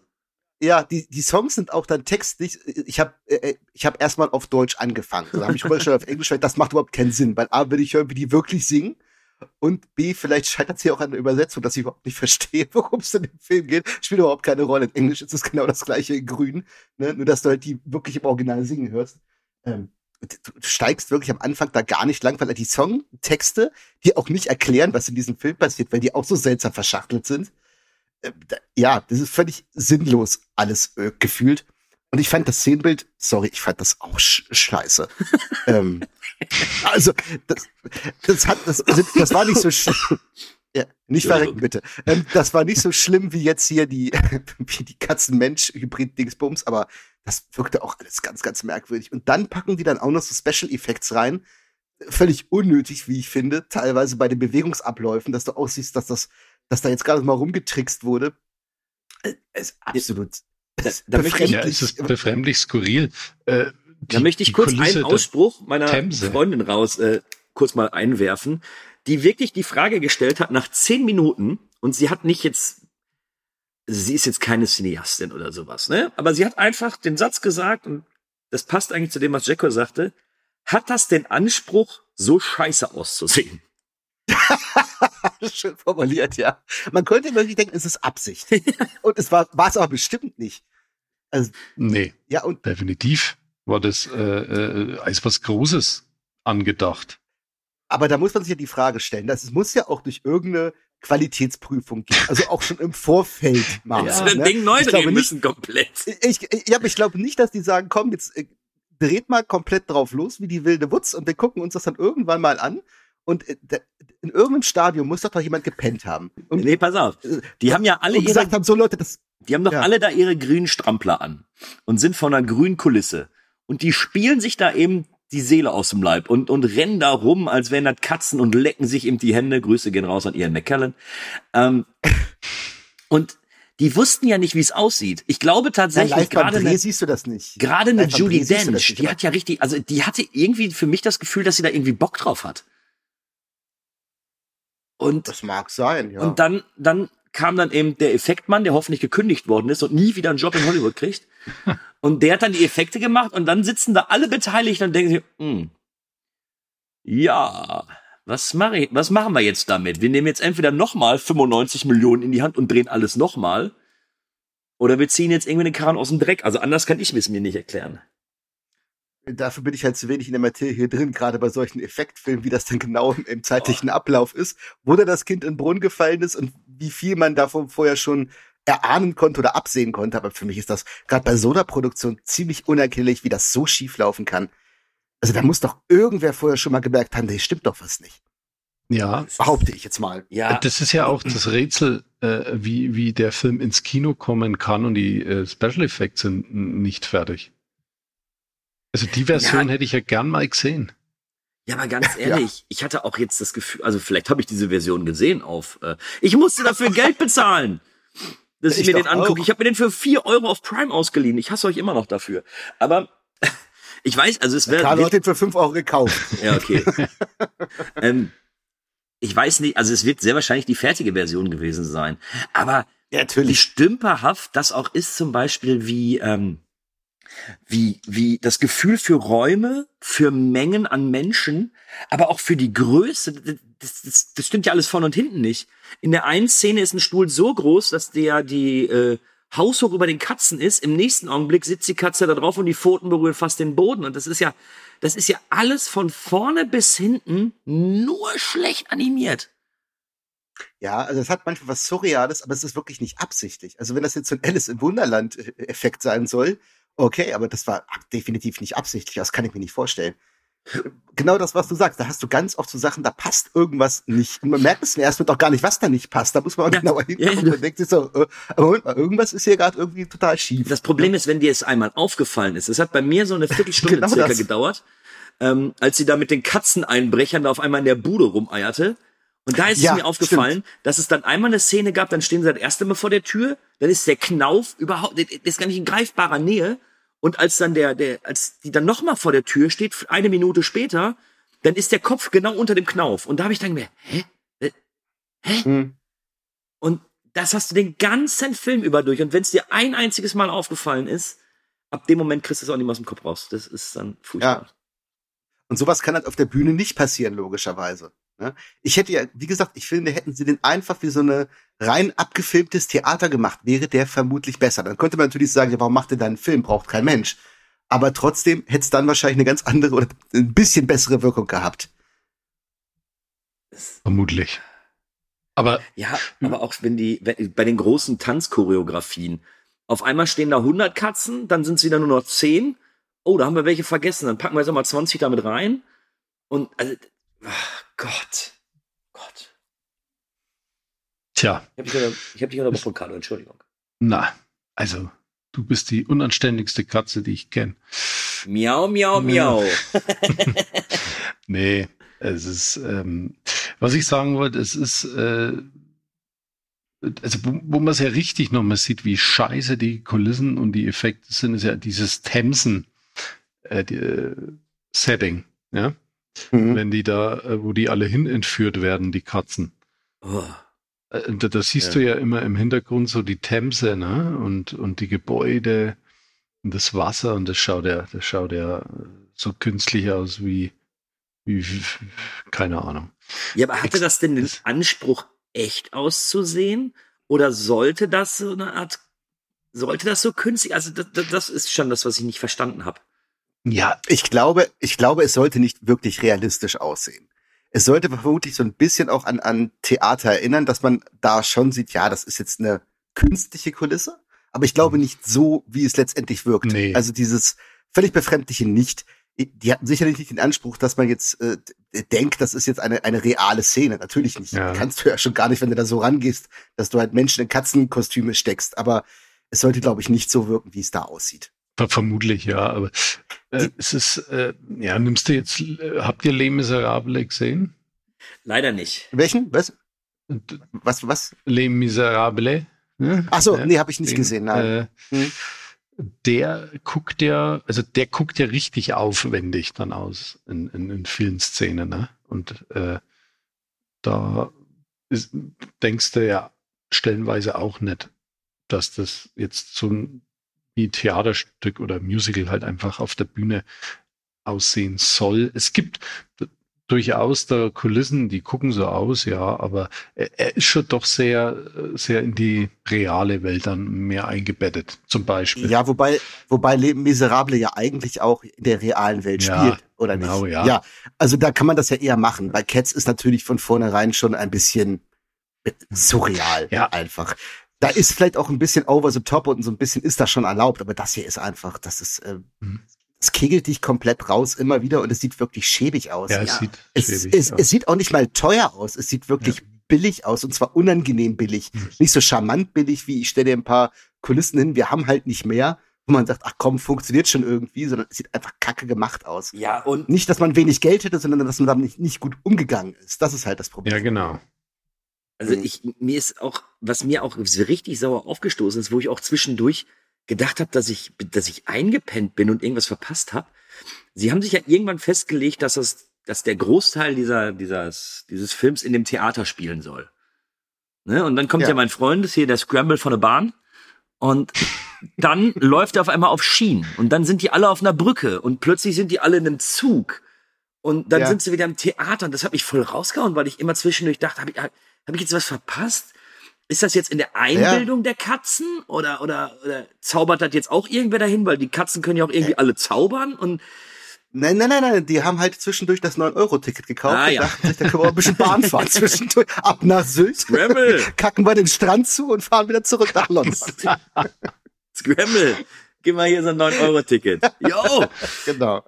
Ja, die, die Songs sind auch dann textlich. Ich habe äh, ich hab erstmal auf Deutsch angefangen. Dann habe ich rübergestellt auf Englisch, das macht überhaupt keinen Sinn. Weil A, will ich hören, wie die wirklich singen. Und B, vielleicht scheitert es hier auch an der Übersetzung, dass ich überhaupt nicht verstehe, worum es in dem Film geht. Spielt überhaupt keine Rolle. In Englisch ist es genau das gleiche in Grün. Ne? Nur, dass du halt die wirklich im Original singen hörst. Ähm, du, steigst wirklich am Anfang da gar nicht lang, weil die Songtexte, die auch nicht erklären, was in diesem Film passiert, weil die auch so seltsam verschachtelt sind. Äh, da- ja, das ist völlig sinnlos alles äh, gefühlt. Und ich fand das Szenenbild, sorry, ich fand das auch sch scheiße. ähm, also, das, das hat, das, das war nicht so schlimm. Ja, nicht verrecken, bitte. Ähm, das war nicht so schlimm wie jetzt hier die, wie die Katzen-Mensch-Hybrid-Dingsbums, aber das wirkte auch alles ganz, ganz merkwürdig. Und dann packen die dann auch noch so Special Effects rein. Völlig unnötig, wie ich finde, teilweise bei den Bewegungsabläufen, dass du aussiehst, dass das, dass da jetzt gerade mal rumgetrickst wurde. Äh, ist absolut. Da, da, möchte ich, Ja, es ist befremdlich skurril. Äh, da die- möchte ich kurz Kulisse einen Ausspruch meiner Themse. Freundin raus, äh, kurz mal einwerfen, die wirklich die Frage gestellt hat nach zehn Minuten und sie hat nicht jetzt, sie ist jetzt keine Cineastin oder sowas, ne? Aber sie hat einfach den Satz gesagt und das passt eigentlich zu dem, was Jacko sagte. Hat das den Anspruch, so scheiße auszusehen? Schön formuliert, ja. Man könnte wirklich denken, es ist Absicht. Und es war, war es aber bestimmt nicht. Nee, Ja, und definitiv war das äh, äh, als was Großes angedacht. aber da muss man sich ja die Frage stellen, das muss ja auch durch irgendeine Qualitätsprüfung gehen. Also auch schon im Vorfeld mal. Ja, ne? das Ding neu ich glaube drehen nicht, müssen komplett. ich, ich, ja, aber ich glaube nicht, dass die sagen, komm, jetzt äh, dreht mal komplett drauf los, wie die wilde Wutz, und wir gucken uns das dann irgendwann mal an. Und äh, da- in irgendeinem Stadium muss doch doch jemand gepennt haben. Und, Nee, pass auf. Die haben ja alle ihre gesagt haben, so Leute, das, Die haben doch Ja. alle da ihre grünen Strampler an und sind von einer grünen Kulisse. Und die spielen sich da eben die Seele aus dem Leib und, und rennen da rum, als wären das Katzen und lecken sich eben die Hände. Grüße gehen raus an Ian McKellen. Ähm, und die wussten ja nicht, wie es aussieht. Ich glaube tatsächlich, gerade eine, siehst du das nicht. gerade eine Judy Dench, die hat ja richtig, also die hatte irgendwie für mich das Gefühl, dass sie da irgendwie Bock drauf hat. Und Das mag sein, ja. und dann, dann kam dann eben der Effektmann, der hoffentlich gekündigt worden ist und nie wieder einen Job in Hollywood kriegt. Und der hat dann die Effekte gemacht und dann sitzen da alle Beteiligten und denken sich, hm, ja, was, mache ich, was machen wir jetzt damit? Wir nehmen jetzt entweder nochmal 95 Millionen in die Hand und drehen alles nochmal. Oder wir ziehen jetzt irgendwie den Karren aus dem Dreck. Also anders kann ich es mir nicht erklären. Dafür bin ich halt zu wenig in der Materie hier drin, gerade bei solchen Effektfilmen, wie das dann genau im, im zeitlichen Ablauf ist, wo da das Kind in den Brunnen gefallen ist und wie viel man davon vorher schon erahnen konnte oder absehen konnte. Aber für mich ist das gerade bei so einer Produktion ziemlich unerklärlich, wie das so schief laufen kann. Also da muss doch irgendwer vorher schon mal gemerkt haben, nee, stimmt doch was nicht. Ja, Behaupte ich jetzt mal. Ja, das ist ja auch das Rätsel, äh, wie, wie der Film ins Kino kommen kann und die äh, Special Effects sind nicht fertig. Also die Version Ja. hätte ich ja gern mal gesehen. Ja, aber ganz ehrlich, ich hatte auch jetzt das Gefühl, also vielleicht habe ich diese Version gesehen auf. Äh, ich musste dafür Geld bezahlen, dass ich, Ich mir den angucke. auch. Ich habe mir den für vier Euro auf Prime ausgeliehen. Ich hasse euch immer noch dafür. Aber ich weiß, also es wäre. Carlo hat den für fünf Euro gekauft. Ja, okay. ähm, ich weiß nicht, also es wird sehr wahrscheinlich die fertige Version gewesen sein. Aber Ja, wie natürlich. stümperhaft das auch ist, zum Beispiel wie, ähm, wie, wie das Gefühl für Räume, für Mengen an Menschen, aber auch für die Größe. Das, das, das stimmt ja alles vorne und hinten nicht. In der einen Szene ist ein Stuhl so groß, dass der die äh, haushoch über den Katzen ist. Im nächsten Augenblick sitzt die Katze da drauf und die Pfoten berühren fast den Boden. Und das ist ja, das ist ja alles von vorne bis hinten nur schlecht animiert. Ja, also es hat manchmal was Surreales, aber es ist wirklich nicht absichtlich. Also wenn das jetzt so ein Alice im Wunderland-Effekt sein soll, okay, aber das war definitiv nicht absichtlich. Das kann ich mir nicht vorstellen. Genau das, was du sagst. Da hast du ganz oft so Sachen, da passt irgendwas nicht. Und man merkt es erst mit auch gar nicht, was da nicht passt. Da muss man Ja, genauer ja, hingucken ja. und denkt sich so, äh, Moment mal, irgendwas ist hier gerade irgendwie total schief. Das Problem ist, wenn dir es einmal aufgefallen ist, es hat bei mir so eine Viertelstunde Genau circa das. gedauert, ähm, als sie da mit den Katzeneinbrechern da auf einmal in der Bude rumeierte. Und da ist Ja, es mir aufgefallen, dass es dann einmal eine Szene gab, dann stehen sie das erste Mal vor der Tür, dann ist der Knauf überhaupt, der ist gar nicht in greifbarer Nähe. Und als dann der, der, als die dann nochmal vor der Tür steht, eine Minute später, dann ist der Kopf genau unter dem Knauf. Und da habe ich dann gedacht, hä? Hm. das hast du den ganzen Film über durch. Und wenn es dir ein einziges Mal aufgefallen ist, ab dem Moment kriegst du es auch nicht mehr aus dem Kopf raus. Das ist dann furchtbar. Ja. Und sowas kann halt auf der Bühne nicht passieren, logischerweise. Ne? Ich hätte ja, wie gesagt, ich finde, hätten sie den einfach wie so eine rein abgefilmtes Theater gemacht, wäre der vermutlich besser. Dann könnte man natürlich sagen, ja, warum macht ihr da einen Film? Braucht kein Mensch. Aber trotzdem hätte es dann wahrscheinlich eine ganz andere oder ein bisschen bessere Wirkung gehabt. Vermutlich. Aber Ja, aber auch wenn die, wenn, bei den großen Tanzchoreografien, auf einmal stehen da 100 Katzen, dann sind es wieder nur noch 10. Oh, da haben wir welche vergessen, dann packen wir jetzt nochmal 20 damit rein. Und, also, ach Gott. Gott. tja, Ich hab dich, hab dich unterbrochen, Carlo, Entschuldigung. na, also du bist die unanständigste Katze, die ich kenne. Miau, miau, miau. Nee, es ist, ähm, was ich sagen wollte, es ist, äh, also wo, wo man es ja richtig nochmal sieht, wie scheiße die Kulissen und die Effekte sind, ist ja dieses Themsen äh, die, äh, ja. Mhm. Wenn die da, äh, wo die alle hin entführt werden, die Katzen. Oh. Äh, Da, da siehst Ja. du ja immer im Hintergrund so die Themse, ne? Und, und die Gebäude und das Wasser und das schaut ja, das schaut ja so künstlich aus wie, wie, keine Ahnung. Ja, aber hatte das denn den Anspruch, echt auszusehen? Oder sollte das so eine Art, sollte das so künstlich, also das- das ist schon das, was ich nicht verstanden habe. Ja, Ich glaube, ich glaube, es sollte nicht wirklich realistisch aussehen. Es sollte vermutlich so ein bisschen auch an, an Theater erinnern, dass man da schon sieht, ja, das ist jetzt eine künstliche Kulisse, aber ich glaube nicht so, wie es letztendlich wirkt. Nee. Also dieses völlig befremdliche nicht. Die hatten sicherlich nicht den Anspruch, dass man jetzt äh, denkt, das ist jetzt eine, eine reale Szene. Natürlich nicht. Ja. Kannst du ja schon gar nicht, wenn du da so rangehst, dass du halt Menschen in Katzenkostüme steckst. Aber es sollte, glaube ich, nicht so wirken, wie es da aussieht. Ver- vermutlich ja, aber äh, es ist, äh, ja, nimmst du jetzt, äh, habt ihr Les Miserables gesehen? Leider nicht. Welchen? Was? Und Was? Was? Les Miserables? Ne? Ach so, Ja, nee, habe ich nicht den, gesehen. Nein. Äh, Hm. der guckt ja, also der guckt ja richtig aufwendig dann aus in, in, in vielen Szenen, ne? Und äh, da ist, denkst du ja stellenweise auch nicht, dass das jetzt so ein wie Theaterstück oder Musical halt einfach auf der Bühne aussehen soll. Es gibt durchaus da Kulissen, die gucken so aus, ja, aber er, ist schon doch sehr, äh, sehr in die reale Welt dann mehr eingebettet, zum Beispiel. Ja, wobei, wobei Leben Miserable ja eigentlich auch in der realen Welt Ja, spielt, oder genau, nicht? ja. ja. Also da kann man das ja eher machen. Bei Cats ist natürlich von vornherein schon ein bisschen surreal Ja. einfach. Da ist vielleicht auch ein bisschen over the top und so ein bisschen ist das schon erlaubt, aber das hier ist einfach, das ist, äh, Mhm. es kegelt dich komplett raus immer wieder und es sieht wirklich schäbig aus. Ja, es Ja. sieht Es, schäbig es, aus. es sieht auch nicht mal teuer aus. Es sieht wirklich billig aus und zwar unangenehm billig. Mhm. Nicht so charmant billig, wie ich stelle dir ein paar Kulissen hin. Wir haben halt nicht mehr, wo man sagt, ach komm, funktioniert schon irgendwie, sondern es sieht einfach kacke gemacht aus. Ja, und Nicht, dass man wenig Geld hätte, sondern dass man damit nicht, nicht gut umgegangen ist. Das ist halt das Problem. ja, genau. Also Mhm. ich, mir ist auch, was mir auch richtig sauer aufgestoßen ist, wo ich auch zwischendurch gedacht habe, dass ich, dass ich eingepennt bin und irgendwas verpasst habe. Sie haben sich ja irgendwann festgelegt, dass das, dass der Großteil dieser, dieses, dieses Films in dem Theater spielen soll. Ne? Und dann kommt ja. Ja. mein Freund, ist hier der Scramble von der Bahn. Und dann läuft er auf einmal auf Schienen. Und dann sind die alle auf einer Brücke. Und plötzlich sind die alle in einem Zug. Und dann Ja. sind sie wieder im Theater. Und das hat mich voll rausgehauen, weil ich immer zwischendurch dachte, habe ich, hab ich jetzt was verpasst? Ist das jetzt in der Einbildung der Katzen? Oder, oder, oder zaubert das jetzt auch irgendwer dahin? Weil die Katzen können ja auch irgendwie alle zaubern. Und Nein, nein, nein, nein, die haben halt zwischendurch das 9-Euro-Ticket gekauft Ah, ja. dachten sich, da können wir auch ein bisschen Bahn fahren zwischendurch. Ab nach Sylt, Scramble! kacken wir den Strand zu und fahren wieder zurück nach London. Scramble! Gib mal hier so ein 9-Euro-Ticket. Jo! genau.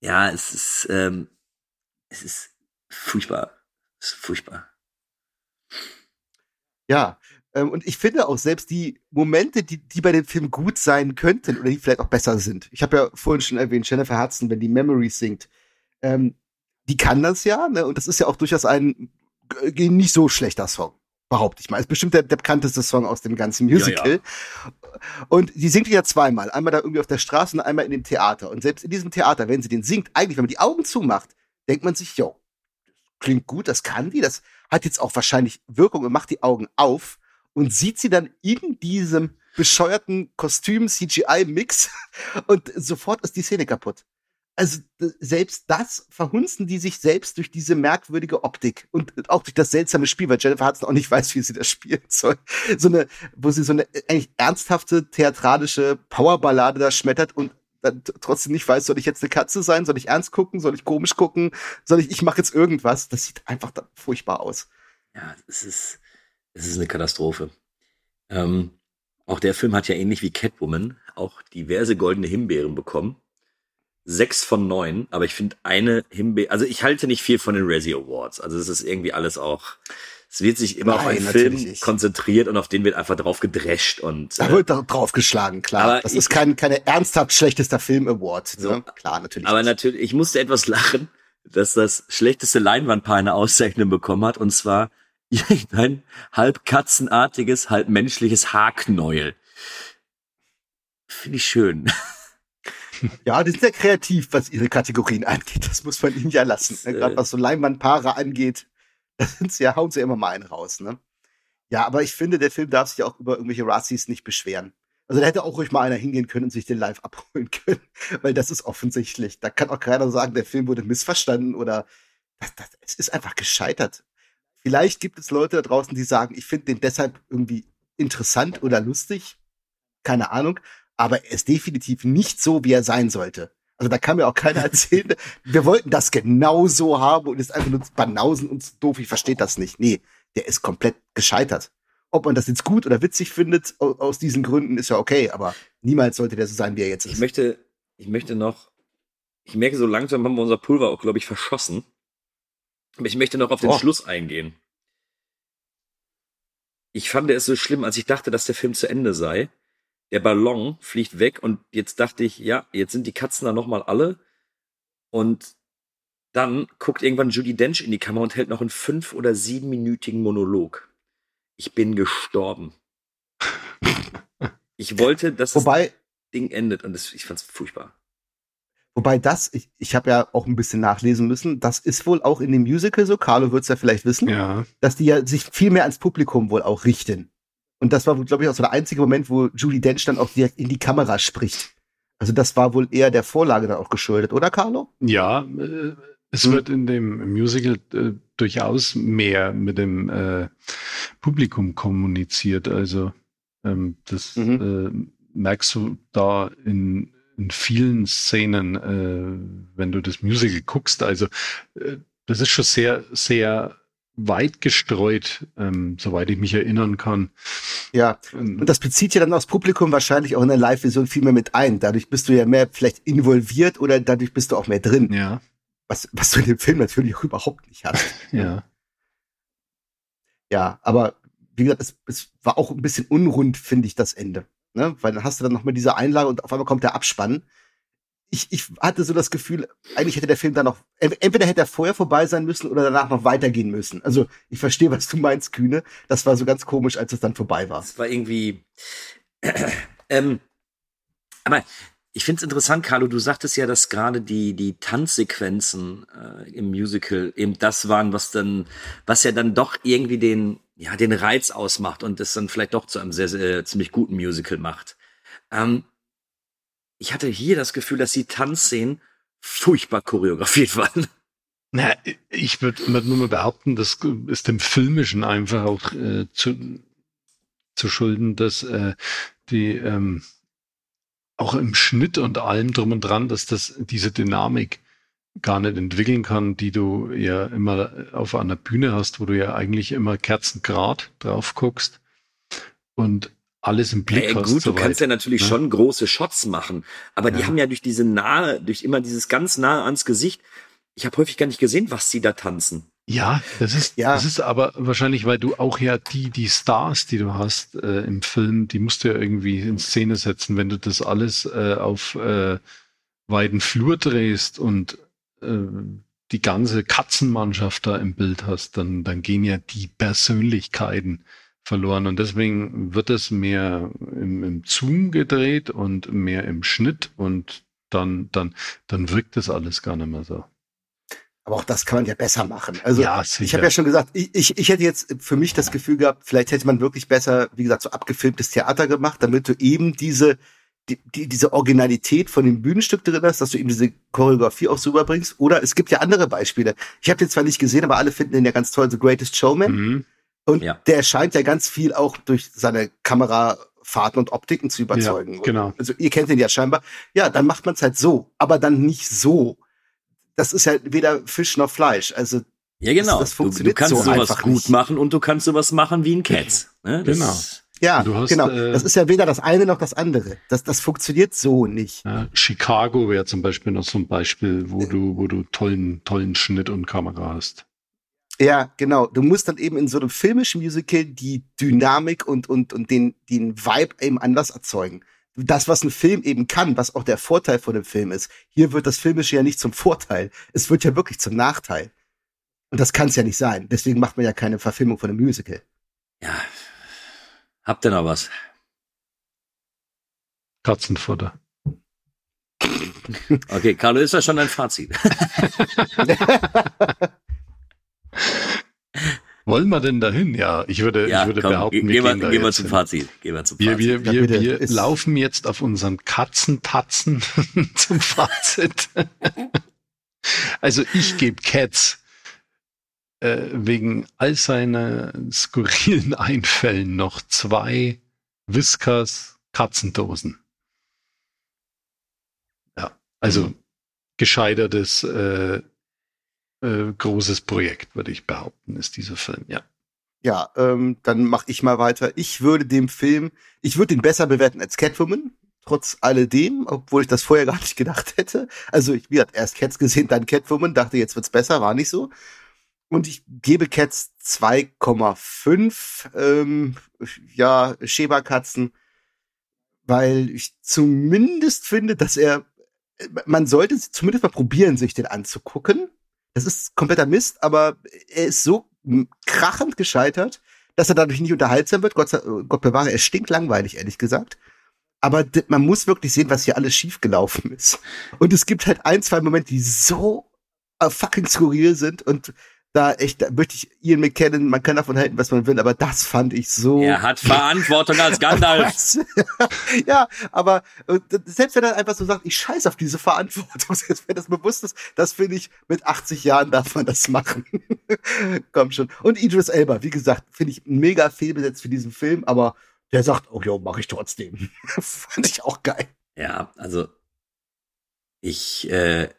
Ja, es ist, ähm, es ist furchtbar. Es ist furchtbar. Ja, ähm, und ich finde auch selbst die Momente, die, die bei dem Film gut sein könnten oder die vielleicht auch besser sind. Ich habe ja vorhin schon erwähnt, Jennifer Hudson, wenn die Memories singt, ähm, die kann das ja, ne? Und das ist ja auch durchaus ein äh, nicht so schlechter Song, behaupte ich mal. Ist bestimmt der, der bekannteste Song aus dem ganzen Musical. Und die singt ja zweimal. Einmal da irgendwie auf der Straße und einmal in dem Theater. Und selbst in diesem Theater, wenn sie den singt, eigentlich, wenn man die Augen zumacht, denkt man sich, yo, klingt gut, das kann die, das hat jetzt auch wahrscheinlich Wirkung und macht die Augen auf. und sieht sie dann in diesem bescheuerten Kostüm CGI-Mix und sofort ist die Szene kaputt. Also selbst das verhunzen die sich selbst durch diese merkwürdige Optik und auch durch das seltsame Spiel, weil Jennifer Hudson auch nicht weiß, wie sie das spielen soll. So eine, wo sie so eine eigentlich ernsthafte theatralische Powerballade da schmettert und dann trotzdem nicht weiß, soll ich jetzt eine Katze sein, soll ich ernst gucken, soll ich komisch gucken, soll ich, ich mache jetzt irgendwas. Das sieht einfach furchtbar aus. Ja, es ist, es ist eine Katastrophe. Ähm, auch der Film hat ja ähnlich wie Catwoman auch diverse goldene Himbeeren bekommen. Sechs von neun, aber ich finde eine Himbeere, also ich halte nicht viel von den Razzie Awards. Also es ist irgendwie alles auch, es wird sich immer Nein, auf einen Film konzentriert und auf den wird einfach drauf gedrescht und. Da äh, wird draufgeschlagen, klar. Aber das ich, ist kein, keine ernsthaft schlechtester Film Award. So, ne? Klar, natürlich. Aber nicht. natürlich, ich musste etwas lachen, dass das schlechteste Leinwandpaar eine Auszeichnung bekommen hat und zwar irgendein halb katzenartiges, halb menschliches Haarknäuel. Finde ich schön. Ja, die sind sehr kreativ, was ihre Kategorien angeht. Das muss man ihnen ja lassen. Ne? Gerade was so Leinwandpaare angeht, ja, hauen sie immer mal einen raus, ne? Ja, aber ich finde, der Film darf sich auch über irgendwelche Razzies nicht beschweren. Also da hätte auch ruhig mal einer hingehen können und sich den live abholen können, weil das ist offensichtlich. Da kann auch keiner sagen, der Film wurde missverstanden oder das, das, es ist einfach gescheitert. Vielleicht gibt es Leute da draußen, die sagen, ich finde den deshalb irgendwie interessant oder lustig. Keine Ahnung. Aber er ist definitiv nicht so, wie er sein sollte. Also da kann mir auch keiner erzählen, wir wollten das genau so haben und ist einfach nur Banausen und doof. Ich verstehe das nicht. Nee, der ist komplett gescheitert. Ob man das jetzt gut oder witzig findet, aus diesen Gründen, ist ja okay, aber niemals sollte der so sein, wie er jetzt ist. Ich möchte, ich möchte noch, ich merke so langsam haben wir unser Pulver auch, glaube ich, verschossen. Aber ich möchte noch auf den oh. Schluss eingehen. Ich fand es so schlimm, als ich dachte, dass der Film zu Ende sei. Der Ballon fliegt weg und jetzt dachte ich, ja, jetzt sind die Katzen da nochmal alle. Und dann guckt irgendwann Judy Dench in die Kamera und hält noch einen fünf- oder siebenminütigen Monolog. Ich bin gestorben. ich wollte, dass Wobei, das Ding endet und das, ich fand's furchtbar. Wobei das, ich, ich habe ja auch ein bisschen nachlesen müssen, das ist wohl auch in dem Musical so, Carlo wird's ja vielleicht wissen, ja. dass die ja sich viel mehr ans Publikum wohl auch richten. Und das war, glaube ich, auch so der einzige Moment, wo Julie Dench dann auch direkt in die Kamera spricht. Also das war wohl eher der Vorlage dann auch geschuldet, oder Carlo? Ja, äh, es hm. wird in dem Musical äh, durchaus mehr mit dem äh, Publikum kommuniziert. Also ähm, das mhm. äh, merkst du da in in vielen Szenen, äh, wenn du das Musical guckst. Also äh, das ist schon sehr, sehr weit gestreut, ähm, soweit ich mich erinnern kann. Ja, ähm, und das bezieht ja dann das Publikum wahrscheinlich auch in der Live-Version viel mehr mit ein. Dadurch bist du ja mehr vielleicht involviert oder dadurch bist du auch mehr drin. Ja. Was, was du in dem Film natürlich auch überhaupt nicht hast. ja. Ja, aber wie gesagt, es, es war auch ein bisschen unrund, finde ich, das Ende ne? Weil dann hast du dann noch mal diese Einlage und auf einmal kommt der Abspann. Ich, ich hatte so das Gefühl, eigentlich hätte der Film dann noch, entweder hätte er vorher vorbei sein müssen oder danach noch weitergehen müssen. Also ich verstehe, was du meinst, Kühne. Das war so ganz komisch, als es dann vorbei war. Es war irgendwie, äh, ähm, aber ich finde es interessant, Carlo, du sagtest ja, dass gerade die, die Tanzsequenzen äh, im Musical eben das waren, was dann, was ja dann doch irgendwie den, ja, den Reiz ausmacht und das dann vielleicht doch zu einem sehr, sehr ziemlich guten Musical macht. Ähm, ich hatte hier das Gefühl, dass die Tanzszenen furchtbar choreografiert waren. Na, ich würde würd nur mal behaupten, das ist dem Filmischen einfach auch äh, zu, zu schulden, dass äh, die ähm, auch im Schnitt und allem drum und dran, dass das diese Dynamik gar nicht entwickeln kann, die du ja immer auf einer Bühne hast, wo du ja eigentlich immer kerzengrad drauf guckst und alles im Blick ja, hast. Gut, du kannst ja natürlich ja? schon große Shots machen, aber die haben ja durch diese nahe, durch immer dieses ganz nahe ans Gesicht. Ich habe häufig gar nicht gesehen, was sie da tanzen. Ja, das ist, ja. das ist aber wahrscheinlich, weil du auch ja die, die Stars, die du hast äh, im Film, die musst du ja irgendwie in Szene setzen, wenn du das alles äh, auf äh, weiten Flur drehst und äh, die ganze Katzenmannschaft da im Bild hast, dann, dann gehen ja die Persönlichkeiten verloren. Und deswegen wird es mehr im, im Zoom gedreht und mehr im Schnitt und dann, dann, dann wirkt das alles gar nicht mehr so. Aber auch das kann man ja besser machen. Also Ja, ich habe ja schon gesagt, ich, ich, ich hätte jetzt für mich das Gefühl gehabt, vielleicht hätte man wirklich besser, wie gesagt, so abgefilmtes Theater gemacht, damit du eben diese die, die, diese Originalität von dem Bühnenstück drin hast, dass du eben diese Choreografie auch so rüberbringst. Oder es gibt ja andere Beispiele. Ich habe den zwar nicht gesehen, aber alle finden den ja ganz toll, The Greatest Showman. Mhm. Und Ja. der scheint ja ganz viel auch durch seine Kamerafahrten und Optiken zu überzeugen. Ja, genau. Also ihr kennt den ja scheinbar. Ja, dann macht man es halt so, aber dann nicht so. Das ist ja weder Fisch noch Fleisch. Also Ja, genau. Das- das du, du funktioniert kannst so sowas einfach gut nicht. machen und du kannst sowas machen wie ein Cats. Ne? Das- Genau. ja, Du hast, genau. äh, das ist ja weder das eine noch das andere. Das, das funktioniert so nicht. Ja, Chicago wäre zum Beispiel noch so ein Beispiel, wo du, wo du tollen, tollen Schnitt und Kamera hast. Ja, genau. Du musst dann eben in so einem filmischen Musical die Dynamik und, und, und den, den Vibe eben anders erzeugen. Das, was ein Film eben kann, was auch der Vorteil von dem Film ist. Hier wird das Filmische ja nicht zum Vorteil. Es wird ja wirklich zum Nachteil. Und das kann es ja nicht sein. Deswegen macht man ja keine Verfilmung von einem Musical. ja. Habt ihr noch was? Katzenfutter. Okay, Carlo, ist das schon dein Fazit? Wollen wir denn dahin? Ja, ich würde, ich würde behaupten, ge- wir gehen wir, gehen da gehen wir zum hin. Fazit. Gehen wir zum Wir, Fazit. wir, Ja, wir, wir Ist- laufen jetzt auf unseren Katzentatzen zum Fazit. also ich gebe Cats äh, wegen all seiner skurrilen Einfällen noch zwei Whiskers Katzendosen. Ja, also gescheitertes äh, äh, großes Projekt, würde ich behaupten, ist dieser Film, ja. Ja, ähm, dann mache ich mal weiter. Ich würde dem Film, ich würde ihn besser bewerten als Catwoman, trotz alledem, obwohl ich das vorher gar nicht gedacht hätte. Also ich, wie gesagt, erst Cats gesehen, dann Catwoman, dachte, jetzt wird's besser, war nicht so. Und ich gebe Cats 2,5, ähm, ja, Schäberkatzen, weil ich zumindest finde, dass er, man sollte zumindest mal probieren, sich den anzugucken. Das ist kompletter Mist, aber er ist so m- krachend gescheitert, dass er dadurch nicht unterhaltsam wird. Gott, sei, Gott bewahre, er stinkt langweilig, ehrlich gesagt. Aber man muss wirklich sehen, was hier alles schiefgelaufen ist. Und es gibt halt ein, zwei Momente, die so äh, fucking skurril sind und da echt, da möchte ich Ian McKellen, man kann davon halten, was man will, aber das fand ich so. Er hat Verantwortung als Gandalf. Ja, aber äh, selbst wenn er einfach so sagt, ich scheiß auf diese Verantwortung, selbst wenn das bewusst ist, das finde ich, mit 80 Jahren darf man das machen. Komm schon. Und Idris Elba, wie gesagt, finde ich mega fehlbesetzt für diesen Film, aber der sagt, oh jo, mache ich trotzdem. Fand ich auch geil. Ja, also ich äh,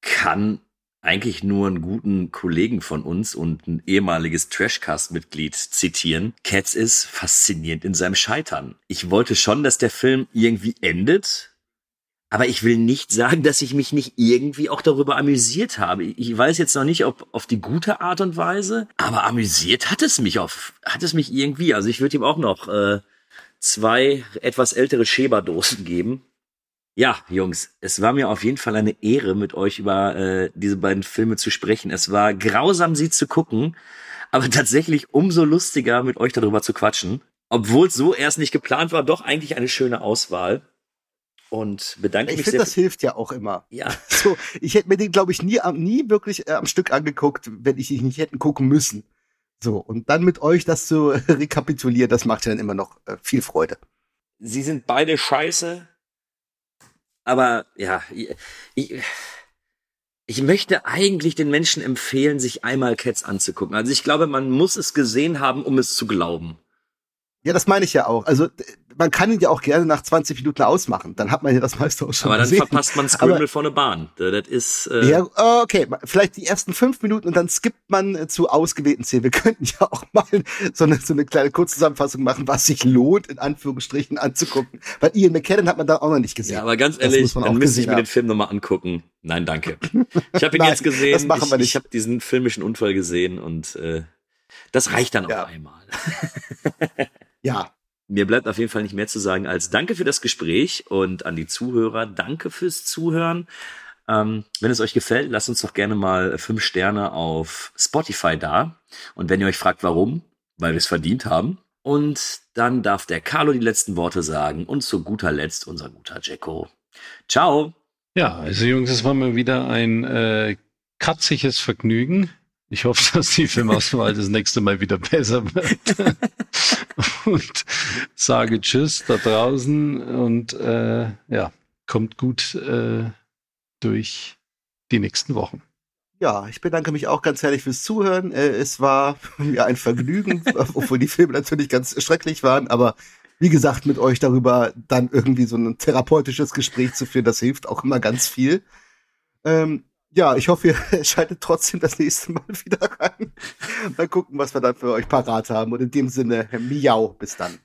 kann eigentlich nur einen guten Kollegen von uns und ein ehemaliges Trashcast-Mitglied zitieren. Cats ist faszinierend in seinem Scheitern. Ich wollte schon, dass der Film irgendwie endet, aber ich will nicht sagen, dass ich mich nicht irgendwie auch darüber amüsiert habe. Ich weiß jetzt noch nicht, ob auf die gute Art und Weise, aber amüsiert hat es mich auf, hat es mich irgendwie. Also ich würde ihm auch noch äh, zwei etwas ältere Schäberdosen geben. Ja, Jungs, es war mir auf jeden Fall eine Ehre, mit euch über äh, diese beiden Filme zu sprechen. Es war grausam, sie zu gucken, aber tatsächlich umso lustiger, mit euch darüber zu quatschen. Obwohl es so erst nicht geplant war, doch eigentlich eine schöne Auswahl. Und bedanke Ich mich finde, sehr. das hilft ja auch immer. ja, So, ich hätte mir den, glaube ich, nie, nie wirklich äh, am Stück angeguckt, wenn ich ihn nicht hätten gucken müssen. So, und dann mit euch das zu rekapitulieren, das macht ja dann immer noch äh, viel Freude. sie sind beide scheiße. Aber ja, ich, ich, möchte eigentlich den Menschen empfehlen, sich einmal Cats anzugucken. Also ich glaube, man muss es gesehen haben, um es zu glauben. Ja, das meine ich ja auch. Also man kann ihn ja auch gerne nach 20 Minuten ausmachen. Dann hat man ja das meiste auch schon Aber dann gesehen. verpasst man Scribble vor eine Bahn. Das ist äh, Ja, okay, vielleicht die ersten fünf Minuten und dann skippt man äh, zu ausgewählten Szenen. Wir könnten ja auch mal so eine, so eine kleine Kurzzusammenfassung machen, was sich lohnt, in Anführungsstrichen anzugucken. Weil Ian McKellen hat man da auch noch nicht gesehen. ja, aber ganz ehrlich, muss man dann müsste ich mir den haben. Film nochmal angucken. Nein, danke. Ich habe ihn Nein, jetzt gesehen. das machen wir ich nicht. ich habe diesen filmischen Unfall gesehen und äh, das reicht dann auch Ja. einmal. Ja, Mir bleibt auf jeden Fall nicht mehr zu sagen als danke für das Gespräch und an die Zuhörer, danke fürs Zuhören. Ähm, wenn es euch gefällt, lasst uns doch gerne mal fünf Sterne auf Spotify da. Und wenn ihr euch fragt, warum, weil wir es verdient haben. Und dann darf der Carlo die letzten Worte sagen und zu guter Letzt unser guter Jacko. Ciao. Ja, also Jungs, es war mal wieder ein äh, katziges Vergnügen. Ich hoffe, dass die Filmauswahl das nächste Mal wieder besser wird. und sage Tschüss da draußen und äh, ja, kommt gut äh, durch die nächsten Wochen. Ja, ich bedanke mich auch ganz herzlich fürs Zuhören. Äh, es war mir ein Vergnügen, obwohl die Filme natürlich ganz schrecklich waren, aber wie gesagt, mit euch darüber dann irgendwie so ein therapeutisches Gespräch zu führen, das hilft auch immer ganz viel. Ähm, ja, ich hoffe, ihr schaltet trotzdem das nächste Mal wieder rein. Mal gucken, was wir dann für euch parat haben. Und in dem Sinne, miau, bis dann.